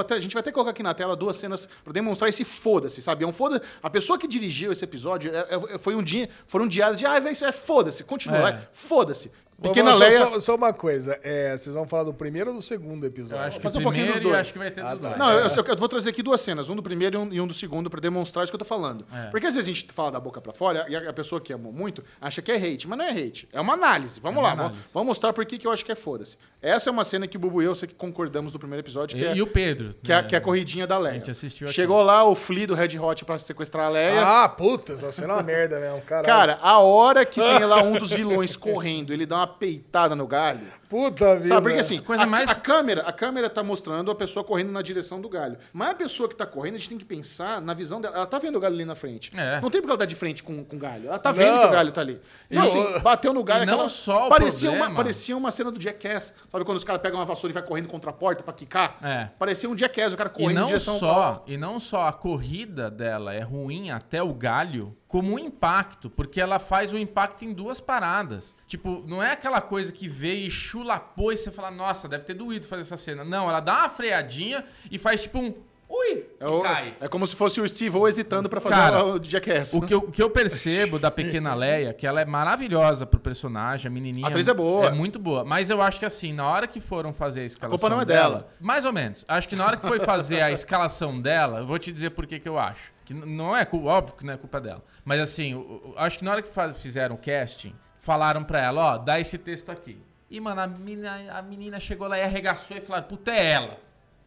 até- a gente vai até colocar aqui na tela duas cenas pra demonstrar esse foda-se, sabe? É um foda A pessoa que dirigiu esse episódio é- é- foi um dia, foram diários de, ah, vai, isso é foda-se, continua, É. foda-se. Vamos Pequena só, Leia. Só, só uma coisa, é, vocês vão falar do primeiro ou do segundo episódio? Eu acho fazer um pouquinho dos dois. acho que vai ter Ah, do tá. dois. Não, eu, eu- eu vou trazer aqui duas cenas, um do primeiro e um, e um do segundo, pra demonstrar isso que eu tô falando. É. Porque às vezes a gente fala da boca pra fora e a, a pessoa que amou muito acha que é hate, mas não é hate, é uma análise. Vamos É uma lá, vamos, análise. vamos mostrar por que que eu acho que é foda-se. Essa é uma cena que o Bubu e eu sei que concordamos do primeiro episódio, que E, é, e o Pedro. que é, né? que é a corridinha da Leia. gente assistiu aqui. Chegou lá o Flea do Red Hot pra sequestrar a Leia. Ah, puta, essa cena é uma merda mesmo, caralho. Cara, a hora que tem lá um dos vilões correndo, ele dá uma peitada no galho. Puta vida. Sabe, porque assim, coisa a, mais- a câmera, a câmera tá mostrando a pessoa correndo na direção do galho. Mas a pessoa que tá correndo, a gente tem que pensar na visão dela. Ela tá vendo o galho ali na frente. É. Não tem porque ela tá de frente com, com o galho. Ela tá vendo Não. que o galho tá ali. Então, E assim, bateu no galho. e não aquela- só o parecia problema. uma Parecia uma cena do Jackass. Sabe quando os caras pegam uma vassoura e vai correndo contra a porta pra quicar? É. Parecia um Jackass, o cara E correndo em não, direção só, e não só a corrida dela é ruim até o galho, como o impacto, porque ela faz o impacto em duas paradas. Tipo, não é aquela coisa que veio e chulapou e você fala, nossa, deve ter doído fazer essa cena. Não, ela dá uma freadinha e faz tipo um ui, É, o- cai. é como se fosse o Steve O hesitando pra fazer Cara, o, Jackass. O que, eu, o que eu percebo da pequena Leia, que ela é maravilhosa pro personagem, a menininha. A atriz é boa. É muito boa. Mas eu acho que assim, na hora que foram fazer a escalação. culpa não é dela. Mais ou menos. Acho que na hora que foi fazer a escalação dela, eu vou te dizer por que que eu acho. Que não é culpa, óbvio que não é culpa dela. Mas assim, o- o- acho que na hora que fizeram o casting, falaram pra ela, ó, dá esse texto aqui. E, mano, a menina, a menina chegou lá e arregaçou e falaram, puta, é ela.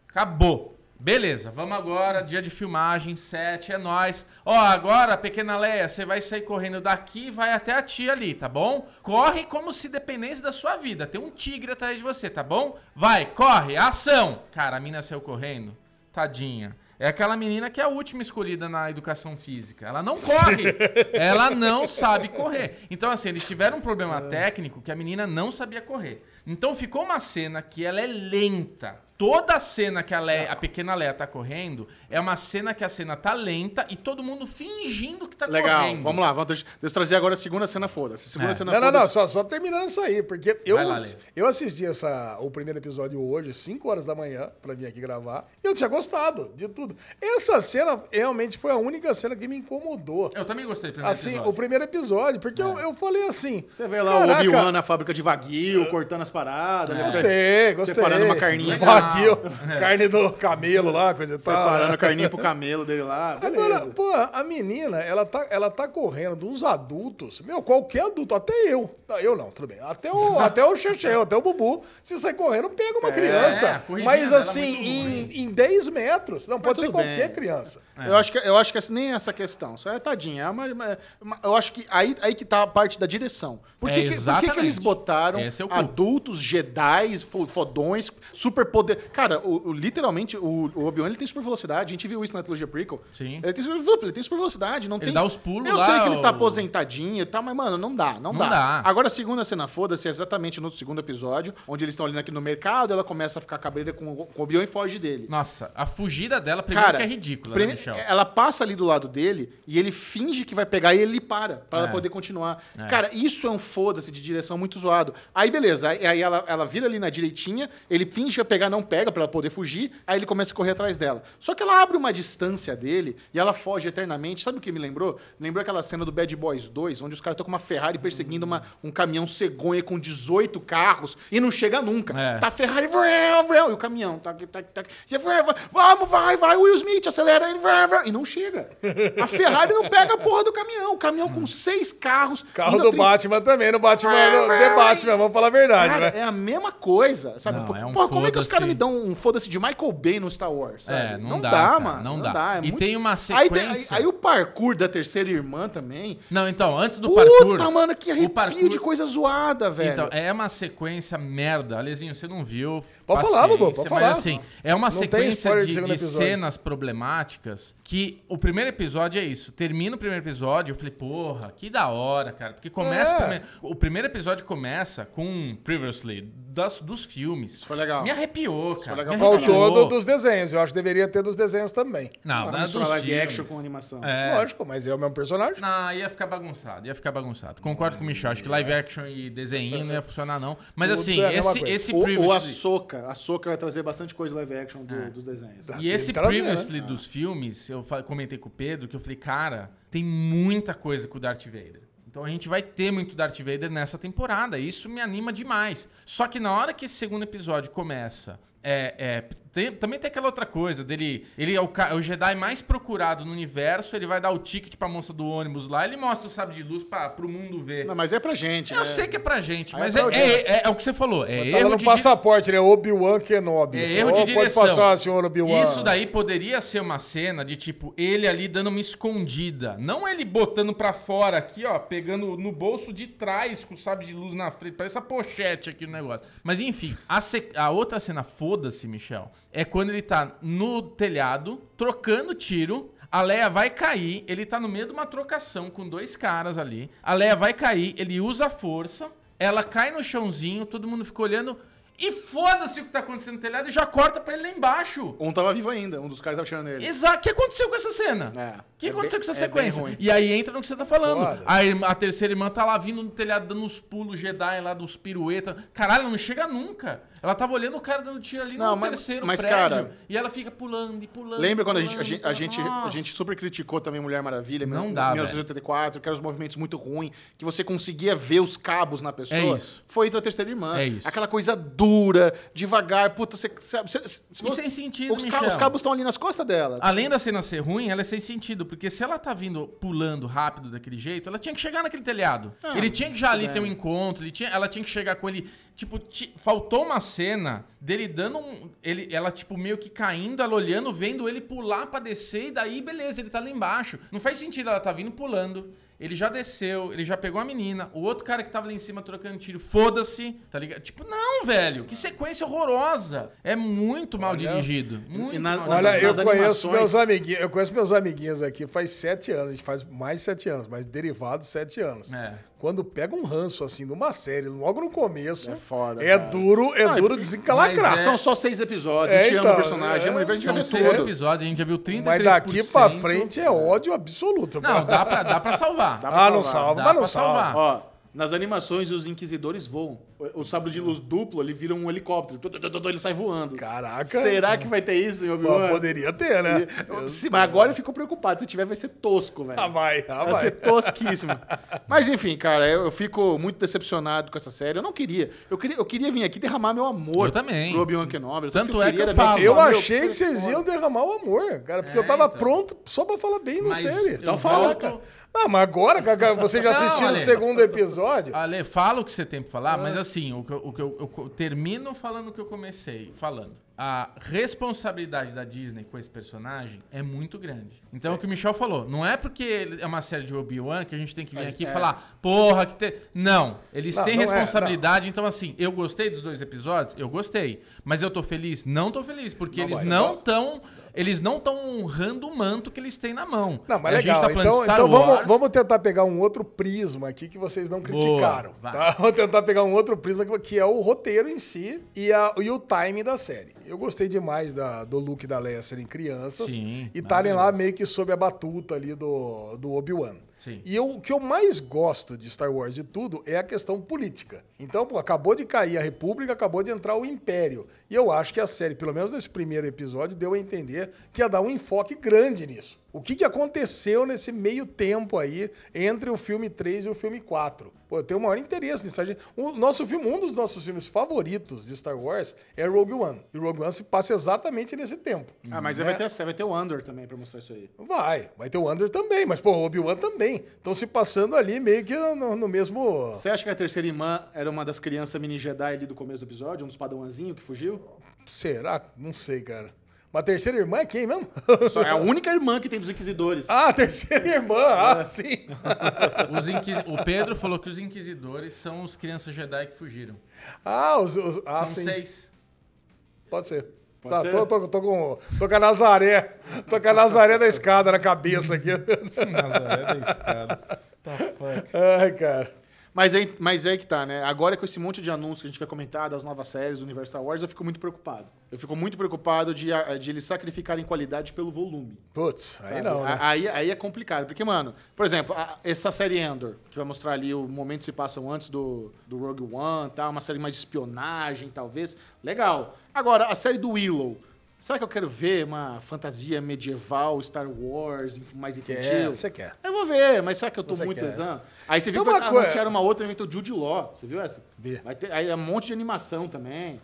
Acabou. Beleza, vamos agora, dia de filmagem, set, é nóis. Ó, agora, pequena Leia, você vai sair correndo daqui e vai até a tia ali, tá bom? Corre como se dependesse da sua vida. Tem um tigre atrás de você, tá bom? Vai, corre, ação! Cara, a mina saiu correndo. Tadinha. É aquela menina que é a última escolhida na educação física. Ela não corre. ela não sabe correr. Então, assim, eles tiveram um problema técnico que a menina não sabia correr. Então ficou uma cena que ela é lenta. Toda a cena que a, Leia- a pequena Leia tá correndo é uma cena que a cena tá lenta e todo mundo fingindo que tá Legal, correndo. vamos lá. Vamos, deixa deixa eu trazer agora a segunda cena, foda-se. Segunda É. cena, Não, não, foda-se. não, só, só terminando isso aí, porque eu, lá, eu assisti essa, o primeiro episódio hoje, 5 horas da manhã, pra vir aqui gravar, e eu tinha gostado de tudo. Essa cena realmente foi a única cena que me incomodou. Eu também gostei do primeiro Assim, episódio. o primeiro episódio, porque eu, eu falei assim. Você vê lá "Caraca, o Obi-Wan na fábrica de Wagyu, cortando as paradas. né? Gostei, gostei. Separando uma carninha. Legal. Wagyu, carne do camelo lá, coisa e tal. Separando né? a carninha pro camelo dele lá. Agora, Beleza. pô, a menina, ela tá, ela tá correndo uns adultos. Meu, qualquer adulto, até eu. Não, Eu não, tudo bem. Até o, *laughs* até o Chechel, até o Bubu, se sair correndo, pega uma É, criança. mas é assim, em, em 10 metros. Não, pode ser qualquer bem. criança. Eu acho que, eu acho que essa- nem essa questão. Isso é tadinha. É uma- uma- uma- eu acho que aí, aí que tá a parte da direção. Por É, que, que- por que, que eles botaram é o adultos, Jedi, fo- fodões, super poder. Cara, o, o- literalmente, o, o Obi-Wan ele tem super velocidade. A gente viu isso na trilogia prequel. Sim. Ele tem, super- ele tem super velocidade. Não Ele tem... dá os pulos Eu lá, sei que ele tá aposentadinho e tal, mas, mano, não dá. Não, Não dá. dá. Agora, a segunda cena, foda-se, é exatamente no segundo episódio, onde eles estão ali aqui no mercado, ela começa a ficar cabreira com, o- com o Obi-Wan e foge dele. Nossa, a fugida dela, primeiro Cara, que é ridícula, prime- né, Michel? ela passa ali do lado dele e ele finge que vai pegar e ele para, pra ela É. poder continuar. É. Cara, isso é um foda-se de direção muito zoado. Aí beleza, aí, aí ela, ela vira ali na direitinha, ele finge pegar, não pega pra ela poder fugir, aí ele começa a correr atrás dela. Só que ela abre uma distância dele e ela foge eternamente. Sabe o que me lembrou? Lembrou aquela cena do Bad Boys 2, onde os caras estão com uma Ferrari perseguindo uma- um caminhão cegonha com 18 carros e não chega nunca. É. Tá a Ferrari, vreu, vreu, e o caminhão, tá, tá, tá, e vreu, vreu, vamos, vai, vai, Will Smith, acelera ele, vreu, vreu, e não chega. A Ferrari não pega a porra do caminhão. O caminhão com seis carros. Carro do tri- Batman também, no Batman, no The Batman, vamos falar a verdade, Cara, né? É a mesma coisa, sabe? Não, Pô, é um Porra, como é que os caras me dão um foda-se de Michael Bay no Star Wars? sabe? É, não dá, cara, mano. não dá. é E muito- tem uma Aí, tem- sequência- aí- aí o parkour da terceira irmã também. Não, então, antes do Puta, parkour... mano, que arrepio parkour- de coisa zoada, velho. Então, é uma sequência merda. Alezinho, você não viu. Pode falar, Bubu, paciência, pode falar. Mas assim, é uma Não sequência de, de cenas problemáticas que o primeiro episódio é isso. Termina o primeiro episódio, eu falei, porra, que da hora, cara. Porque começa. É. O, primeiro, o primeiro episódio começa com Previously, das, dos filmes. Isso foi legal. Me arrepiou, cara. legal. me Faltou arrepiou. do- dos desenhos, eu acho que deveria ter dos desenhos também. Não, Ah, das misturar dos live filmes. action com animação. É. Lógico, mas é o mesmo personagem. Não, ia ficar bagunçado, ia ficar bagunçado. Concordo com o Michel, acho que live action e desenho não ia funcionar, não. Mas Tudo assim, é esse, esse a Previously... Soca. A Soca vai trazer bastante coisa live action do- dos desenhos. E esse Tem trazer, Previously né? dos filmes, eu comentei com o Pedro, que eu falei, cara, tem muita coisa com o Darth Vader. Então a gente vai ter muito Darth Vader nessa temporada. Isso me anima demais. Só que na hora que esse segundo episódio começa, é, é, tem- também tem aquela outra coisa dele. Ele é o, é o Jedi mais procurado no universo. Ele vai dar o ticket pra moça do ônibus lá. Ele mostra o sabre de luz pra, pro mundo ver. Não, mas é pra gente, eu né? sei que é pra gente, Aí mas é é, pra é, é- é o que você falou. É Tava erro no de passaporte, né? Obi-Wan Kenobi. É erro Oh, de Pode direção. passar, senhor Obi-Wan. Isso daí poderia ser uma cena de tipo ele ali dando uma escondida, não ele botando pra fora aqui, ó, pegando no bolso de trás com o sabre de luz na frente, parece a pochete aqui no negócio. Mas enfim, a, a outra cena, foda-se, Michel, é quando ele tá no telhado trocando tiro. A Leia vai cair, ele tá no meio de uma trocação com dois caras ali. A Leia vai cair, ele usa a força, ela cai no chãozinho, todo mundo fica olhando. E foda-se o que tá acontecendo no telhado e já corta pra ele lá embaixo. Um tava vivo ainda, um dos caras tava tirando ele. Exato. O que aconteceu com essa cena? É. O que É aconteceu bem- com essa é bem sequência? ruim. E aí entra no que você tá falando. A, irmã- a terceira irmã tá lá vindo no telhado dando uns pulos Jedi lá dos piruetas. Caralho, ela não chega nunca. Ela tava olhando o cara dando tiro ali Não, no mas- terceiro mas, prédio. cara, e ela fica pulando e pulando. Lembra quando a pulando, gente, a gente, a gente, a gente super criticou também Mulher Maravilha, Não em dá, 1984, que eram os movimentos muito ruins, que você conseguia ver os cabos na pessoa. É isso. Foi a terceira irmã. É isso. Aquela coisa dura, devagar, puta, você sabe. E você- sem sentido, os, ca- os cabos estão ali nas costas dela. Além da cena ser ruim, ela é sem sentido. Porque se ela tá vindo pulando rápido daquele jeito, ela tinha que chegar naquele telhado. Ah, ele tinha que já ali tudo ter um encontro, ele tinha, ela tinha que chegar com ele. Tipo, ti- faltou uma cena dele dando um. Ele, ela, tipo, meio que caindo, ela olhando, vendo ele pular pra descer, e daí, beleza, ele tá lá embaixo. Não faz sentido, ela tá vindo pulando. Ele já desceu, ele já pegou a menina. O outro cara que tava lá em cima trocando tiro, foda-se, tá ligado? Tipo, não, velho, que sequência horrorosa. É muito mal Olha, dirigido. Muito na- mal Olha, eu nas conheço meus amiguinhos, eu conheço meus amiguinhos aqui faz sete anos, a gente faz mais sete anos, mas derivado sete anos. É. Quando pega um ranço assim numa série, logo no começo, É foda, é cara. duro, é Não, duro desencalacrar. é- São só seis episódios, É, a gente ama então, o personagem, é, ama o universo, a gente São vai ver seis tudo. episódios, a gente já viu 33%. Mas daqui pra frente é ódio absoluto. Não, dá pra, dá pra salvar. Dá pra ah, não salvar. salva, Dá mas não salva. Ó, nas animações os inquisidores voam. O, o sabre de luz duplo, ele vira um helicóptero. Tu, tu, tu, tu, Ele sai voando. Caraca. Será que vai ter isso em Obi-Wan? Poderia ter, né? E- Sim, mas agora eu fico preocupado. Se tiver, vai ser tosco, velho. Ah, vai, ah, Vai vai. ser tosquíssimo. *laughs* Mas enfim, cara, eu, eu fico muito decepcionado com essa série. Eu não queria. Eu queria, eu queria vir aqui derramar meu amor Eu também. pro Obi-Wan Kenobi. Tanto é que eu falo. aqui Eu falar, meu, achei que vocês foda. iam derramar o amor, cara, porque É, eu tava então. pronto só pra falar bem da Mas série. eu Então fala, volto- cara. Ah, mas agora, cara, vocês já Não, assistiram o segundo episódio? Ale, fala o que você tem pra falar, mas assim, o que eu, o que eu- eu termino falando o que eu comecei falando. A responsabilidade da Disney com esse personagem é muito grande. Então, o que o Michel falou, não é porque é uma série de Obi-Wan que a gente tem que vir Mas aqui e é. falar, porra, que tem. Não, eles Não, têm não é, responsabilidade. então, assim, eu gostei dos dois episódios? Eu gostei. Mas eu tô feliz? Não tô feliz, porque Não eles vai, não não. estão. Eles não estão honrando o manto que eles têm na mão. Não, mas A legal. tá então então vamos, vamos tentar pegar um outro prisma aqui que vocês não Boa, criticaram. vai. tá? Vamos tentar pegar um outro prisma que- é o roteiro em si e, a- e o timing da série. Eu gostei demais da- do e da Leia serem crianças Sim, e estarem lá meio que sob a batuta ali do, do Obi-Wan. Sim. E eu- o que eu mais gosto de Star Wars de tudo é a questão política. Então, pô, acabou de cair a República, acabou de entrar o Império. E eu acho que a série, pelo menos nesse primeiro episódio, deu a entender que ia dar um enfoque grande nisso. O que, que aconteceu nesse meio tempo aí entre o filme 3 e o filme 4? Pô, eu tenho o maior interesse nisso. O nosso filme, um dos nossos filmes favoritos de Star Wars é Rogue One. E Rogue One se passa exatamente nesse tempo. Ah, mas vai ter, vai ter o Andor também pra mostrar isso aí. Vai, vai ter o Under também, mas pô, o Obi-Wan também. Estão se passando ali meio que no, no- no mesmo. Você acha que a terceira irmã era uma das crianças mini Jedi ali do começo do episódio? Um dos padawanzinhos que fugiu? Será? Não sei, cara. Mas a terceira irmã é quem mesmo? Só é a única irmã que tem dos Inquisidores. ah, a terceira irmã, ah, sim. *laughs* Os inquisi- O Pedro falou que os inquisidores são os crianças Jedi que fugiram. Ah, os, os- ah são sim. seis. Pode ser. Pode tá, ser? Tô, tô, tô com, tô com a Nazaré. Tô com a Nazaré da escada na cabeça aqui. *laughs* Nazaré da escada. Tá fuck. Ai, cara. Mas aí, mas aí que tá, né? Agora com esse monte de anúncios que a gente vai comentar das novas séries do Universal Wars, eu fico muito preocupado. Eu fico muito preocupado de, de eles sacrificarem qualidade pelo volume. Putz, aí não, né? Aí, aí é complicado. Porque, mano, por exemplo, a- essa série Endor, que vai mostrar ali o momento que se passam antes do, do Rogue One, tá? uma série mais de espionagem, talvez. Legal. Agora, a série do Willow. Será que eu quero ver uma fantasia medieval, Star Wars, mais Quer, infantil? você quer. Eu vou ver, mas será que eu tô Você muito quer. exame? Aí você viu que anunciaram uma outra, inventou Jude Law. Você viu essa? Vi. Vai ter aí é um monte de animação também.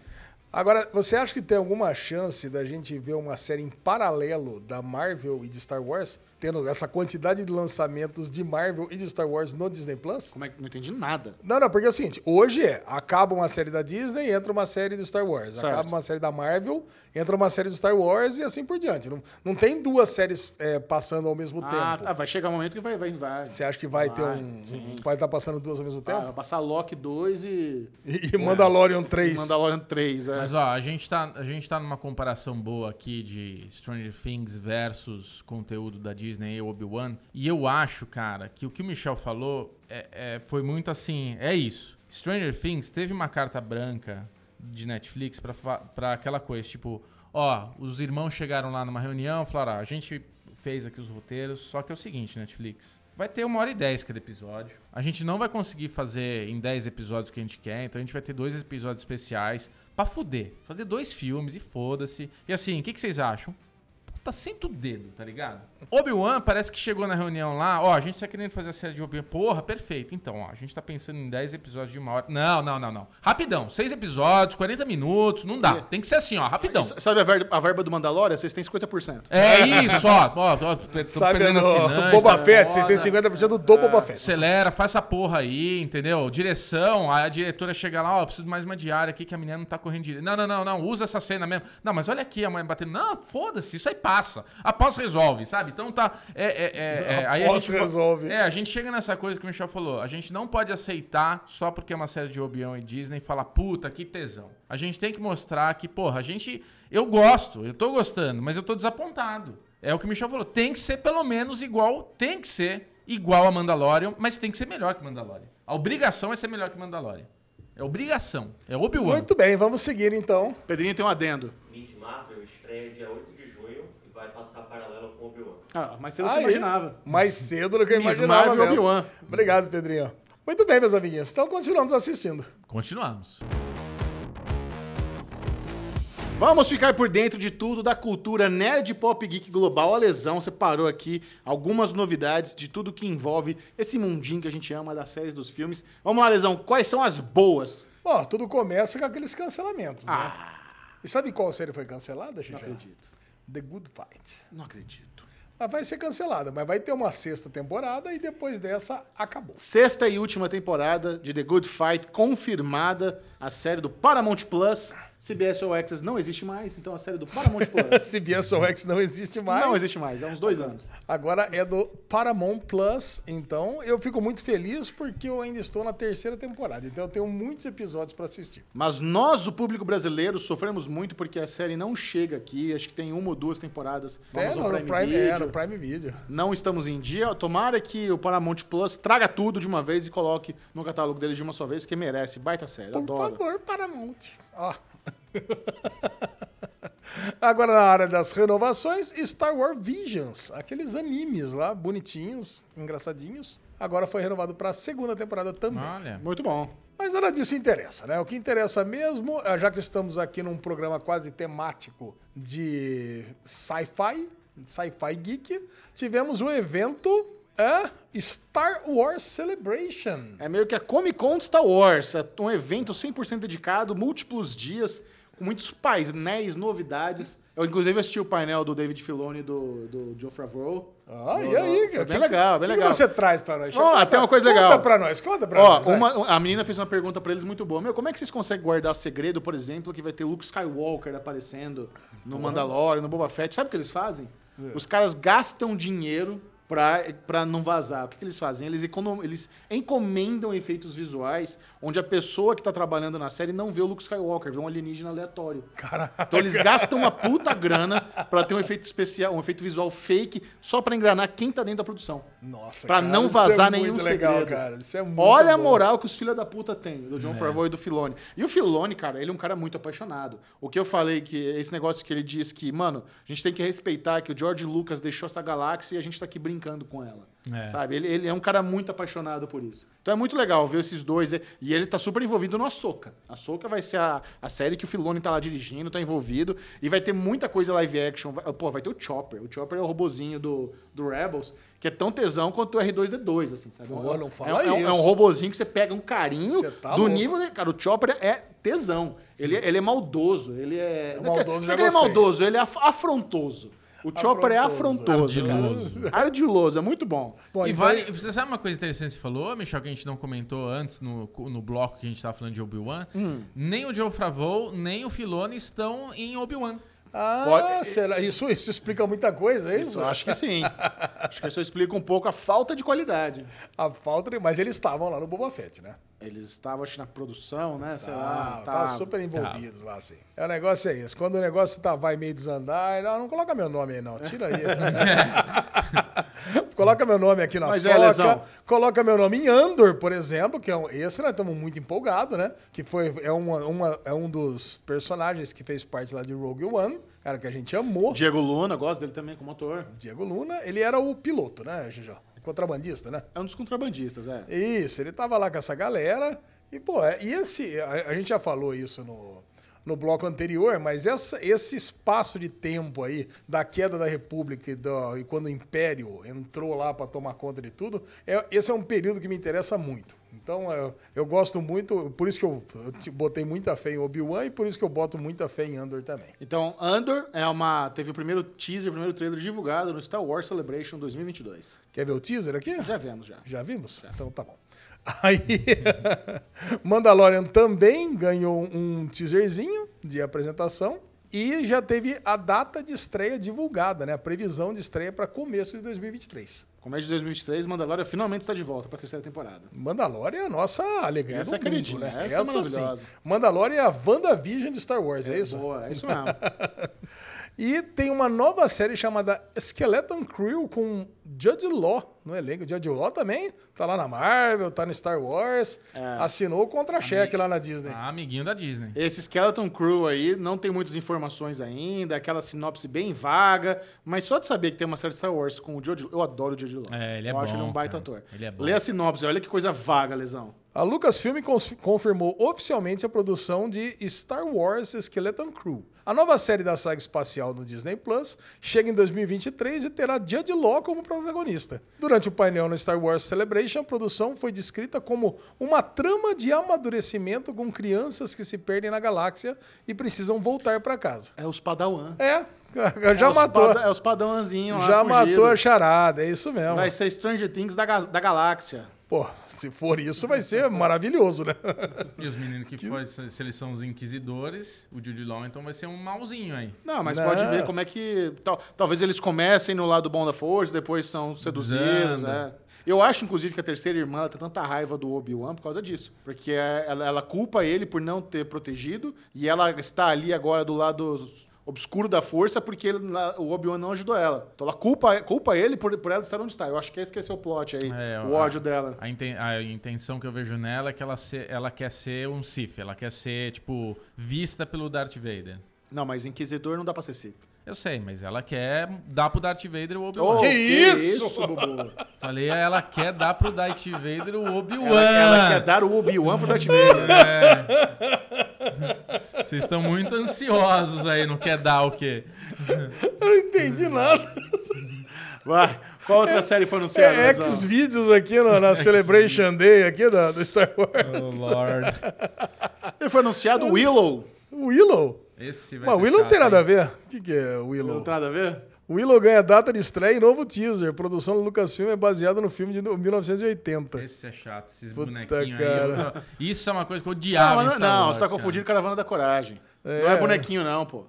Agora, você acha que tem alguma chance da gente ver uma série em paralelo da Marvel e de Star Wars? Tendo essa quantidade de lançamentos de Marvel e de Star Wars no Disney Plus? Como é que não entendi nada? Não, não, porque é o seguinte, hoje é, acaba uma série da Disney, entra uma série de Star Wars. Certo. Acaba uma série da Marvel, entra uma série de Star Wars e assim por diante. Não, não tem duas séries é, passando ao mesmo Ah, tempo. tá, vai chegar um momento que vai vai vai. Você acha que vai, ter Vai, um... sim. Vai estar passando duas ao mesmo Ah, tempo? vai passar Loki 2 e, E, e Mandalorian e 3. Mandalorian 3, é. Mas ó, a gente, tá, a gente tá numa comparação boa aqui de Stranger Things versus conteúdo da Disney e Obi-Wan. E eu acho, cara, que o que o Michel falou é, é- foi muito assim. É isso. Stranger Things teve uma carta branca de Netflix pra aquela coisa, tipo, ó, os irmãos chegaram lá numa reunião, falaram, ah, a gente fez aqui os roteiros, só que é o seguinte, Netflix. Vai ter uma hora e dez cada episódio. A gente não vai conseguir fazer em 10 episódios o que a gente quer, então a gente vai ter dois episódios especiais pra fuder. Fazer dois filmes e foda-se. E assim, o que, que vocês acham? Puta, senta o dedo, tá ligado? Obi-Wan parece que chegou na reunião lá, ó, a gente tá querendo fazer a série de Obi-Wan. Porra, perfeito. Então, ó, a gente tá pensando em 10 episódios de uma hora. Não, não, não, não. Rapidão, 6 episódios, 40 minutos, não dá. Tem que ser assim, ó, rapidão. S- Sabe a verba, a verba do Mandalorian? Vocês têm 50%. É isso, ó. ó, ó tô Sabe perdendo no assinante, Boba tá Fett, vocês têm foda. 50% do Boba Fett. Acelera, faz essa porra aí, entendeu? Direção, aí a diretora chega lá, ó, preciso de mais uma diária aqui que a menina não tá correndo direito. Não, não, não, não, usa essa cena mesmo. Não, mas olha aqui a mãe batendo. Não, foda-se, isso aí passa. Após resolve, sabe? Então tá. É, é, é, é, aí a Após gente, resolve. É, a gente chega nessa coisa que o Michel falou. A gente não pode aceitar só porque é uma série de Obi-Wan e Disney e falar, puta, que tesão. A gente tem que mostrar que, porra, a gente. Eu gosto, eu tô gostando, mas eu tô desapontado. É o que o Michel falou. Tem que ser pelo menos igual. Tem que ser igual a Mandalorian, mas tem que ser melhor que Mandalorian. A obrigação é ser melhor que Mandalorian. É obrigação. É Obi-Wan. Muito bem, vamos seguir então. Pedrinho tem um adendo. Miss Marvel estreia dia 8 de junho passar paralelo com Obi-Wan. Ah, mas você não se Aí, imaginava. Mais cedo do que eu Miss imaginava Marvel mesmo. Obi-Wan. Obrigado, Pedrinho. Muito bem, meus amiguinhos. Então continuamos assistindo. Continuamos. Vamos ficar por dentro de tudo da cultura nerd pop geek global. A Lesão separou aqui algumas novidades de tudo que envolve esse mundinho que a gente ama das séries dos filmes. Vamos lá, Lesão, quais são as boas? Bom, tudo começa com aqueles cancelamentos, né? Ah, E sabe qual série foi cancelada, não Xixi? acredito. The Good Fight. Não acredito. Mas vai ser cancelada, mas vai ter uma sexta temporada e depois dessa acabou. Sexta e última temporada de The Good Fight confirmada. A série do Paramount Plus. CBS All Access não existe mais, então a série do Paramount *laughs* Plus CBS All X não existe mais. não existe mais, há uns dois anos. Agora é do Paramount Plus, então eu fico muito feliz porque eu ainda estou na terceira temporada, então eu tenho muitos episódios para assistir. Mas nós, o público brasileiro, sofremos muito porque a série não chega aqui. Acho que tem uma ou duas temporadas É, no Prime Prime, é, Video. no Prime Video. Não estamos em dia. Tomara que o Paramount Plus traga tudo de uma vez e coloque no catálogo deles de uma só vez, que merece. Baita série, Por adoro. favor, Paramount. Ó. *laughs* Agora, na área das renovações, Star Wars Visions, aqueles animes lá, bonitinhos, engraçadinhos. Agora foi renovado para a segunda temporada também. Olha. Muito bom. Mas nada disso interessa, né? O que interessa mesmo, eh, já que estamos aqui num programa quase temático de sci-fi, sci-fi geek, tivemos o evento é, Star Wars Celebration. É meio que a Comic Con de Star Wars. É um evento 100% dedicado, múltiplos dias, muitos painéis, novidades. Eu, inclusive, assisti o painel do David Filoni e do, do Joe Favreau. Ah, No- e aí, cara? Bem legal, bem O legal. que você traz pra nós? Vamos lá, Conta- tem uma coisa Conta legal. pra nós, conta pra Ó, nós. uma- a menina fez uma pergunta pra eles muito boa. Meu, como é que vocês conseguem guardar segredo, por exemplo, que vai ter Luke Skywalker aparecendo no Mandalorian, no Boba Fett? Sabe o que eles fazem? É. Os caras gastam dinheiro pra, pra não vazar. O que, que eles fazem? Eles, econom, eles encomendam efeitos visuais onde a pessoa que tá trabalhando na série não vê o Luke Skywalker, vê um alienígena aleatório. Então eles gastam uma puta grana pra ter um efeito especial, um efeito visual fake, só pra enganar quem tá dentro da produção. Nossa, Pra cara, não isso vazar é nenhum muito legal, segredo. cara. Isso é muito Olha a bom. moral que os filha da puta têm, do É. John Favreau e do Filoni. E o Filoni, cara, ele é um cara muito apaixonado. O que eu falei, que esse negócio que ele diz que, mano, a gente tem que respeitar que o George Lucas deixou essa galáxia e a gente tá aqui brincando com ela. É. Sabe? Ele, ele é um cara muito apaixonado por isso. Então é muito legal ver esses dois. E ele tá super envolvido no Ahsoka. A Ahsoka vai ser a, a série que o Filoni tá lá dirigindo, tá envolvido. E vai ter muita coisa live action. Vai- Pô, vai ter o Chopper. O Chopper é o robozinho do, do Rebels, que é tão tesão quanto o R2D2, assim, sabe? Pô, não fala é, um- é um- é um isso. robozinho que você pega um carinho tá do louco. nível. de- Cara, o Chopper é tesão. Ele, é- ele é maldoso. Ele é. é maldoso, é ele é maldoso, ele é af- afrontoso. O Chopper é Afrontoso. afrontoso. cara. Ardiloso, é muito bom. Bom, e então- vale, você sabe uma coisa interessante que você falou, Michel, que a gente não comentou antes no, no bloco que a gente tava falando de Obi-Wan? Hum. Nem o Joe Favreau, nem o Filoni estão em Obi-Wan. Ah, Pode- será? Isso, isso explica muita coisa, é isso? Isso, acho que sim. acho que isso explica um pouco a falta de qualidade. A falta de... Mas eles estavam lá no Boba Fett, né? Eles estavam, acho, na produção, né? Sei Ah, lá. tá tá- super envolvidos lá, assim. É, o negócio é esse. Quando o negócio tá, vai meio desandar, não, não coloca meu nome aí, não. Tira aí. *laughs* coloca meu nome aqui na Mas é, soca, Lesão. coloca meu nome em Andor, por exemplo, que é um, esse nós estamos muito empolgados, né? Que foi, é, uma, uma- é um dos personagens que fez parte lá de Rogue One, cara que a gente amou. Diego Luna, gosto dele também como ator. Diego Luna, ele era o piloto, né, Gigi? Contrabandista, né? É um dos contrabandistas, é. Isso, ele tava lá com essa galera. E, pô, é- e esse. A, a gente já falou isso no, no bloco anterior, mas essa, esse espaço de tempo aí, da queda da República e, do- e quando o Império entrou lá para tomar conta de tudo, é, esse é um período que me interessa muito. Então, eu, eu gosto muito, por isso que eu, eu te- botei muita fé em Obi-Wan e por isso que eu boto muita fé em Andor também. Então, Andor é uma, teve o primeiro teaser, o primeiro trailer divulgado no Star Wars Celebration 2022. Quer ver o teaser aqui? Já vemos, já. Já vimos? Então tá bom. *laughs* Aí, Mandalorian também ganhou um teaserzinho de apresentação e já teve a data de estreia divulgada, né? A previsão de estreia para começo de 2023. Começo de 2023, Mandalorian finalmente está de volta para a terceira temporada. Mandalorian é a nossa alegria Essa do é mundo, queridinha, né? essa é maravilhosa. sim. Mandalorian é a WandaVision de Star Wars, é, isso? Boa, é isso mesmo. *laughs* E tem uma nova série chamada Skeleton Crew com Judge Law no elenco. Judge Law também tá lá na Marvel, tá no Star Wars. É. Assinou o contra-cheque lá na Disney. Ah, amiguinho da Disney. Esse Skeleton Crew aí não tem muitas informações ainda, aquela sinopse bem vaga, mas só de saber que tem uma série de Star Wars com o George, eu adoro o George Law. É, ele é eu acho bom, ele um baita cara. ator. Ele é bom. Lê a sinopse, olha que coisa vaga, lesão. A Lucasfilm confirmou oficialmente a produção de Star Wars Skeleton Crew. A nova série da saga espacial no Disney Plus chega em 2023 e terá Judge Law como protagonista. Durante o painel no Star Wars Celebration, a produção foi descrita como uma trama de amadurecimento com crianças que se perdem na galáxia e precisam voltar para casa. É os Padawan. É, *laughs* já é os matou. pada- é os Padawanzinhos Já fugido. matou a charada, é isso mesmo. Vai ser Stranger Things da, ga- da galáxia. Pô, se for isso, vai ser maravilhoso, né? *laughs* E os meninos que foi, se se eles são os inquisidores, o Jude Law então vai ser um malzinho aí. Não, mas Não. pode ver como é que. tal- talvez eles comecem no lado bom da força, depois são seduzidos, né? Eu acho, inclusive, que a terceira irmã ela tem tanta raiva do Obi-Wan por causa disso. Porque é- ela, ela culpa ele por não ter protegido e ela está ali agora do lado obscuro da força porque ele- o Obi-Wan não ajudou ela. Então ela culpa, culpa ele por, por ela estar onde está. Eu acho que esse que esse é o plot aí, É, o a- ódio dela. A, inten- a intenção que eu vejo nela é que ela, se- ela quer ser um Sith, ela quer ser, tipo, vista pelo Darth Vader. Não, mas Inquisidor não dá pra ser Sith. Eu sei, mas ela quer dar pro Darth Vader o Obi-Wan. Oh, Que isso? Bubu? Falei, ela quer dar pro Darth Vader o Obi-Wan. Ela, ela quer dar o Obi-Wan pro Darth Vader. Vocês estão muito ansiosos aí, não quer dar o quê? Eu não entendi nada. Vai. Qual outra série foi anunciada? É? X-Vídeos aqui no- na Celebration Day aqui da, do Star Wars. Oh, Lord. Ele foi anunciado Willow. Willow? Esse vai Mas ser Willow não tem nada a ver. O que, que é Não Willow? tem nada a ver? Willow ganha data de estreia e novo teaser. Produção do Lucasfilm é baseada no filme de 1980. Esse é chato, esses Puta, bonequinhos cara. aí. Isso é uma coisa que eu Não, odiava não, não, Wars, você tá cara. confundindo Caravana da Coragem. Não É. é bonequinho, não, pô.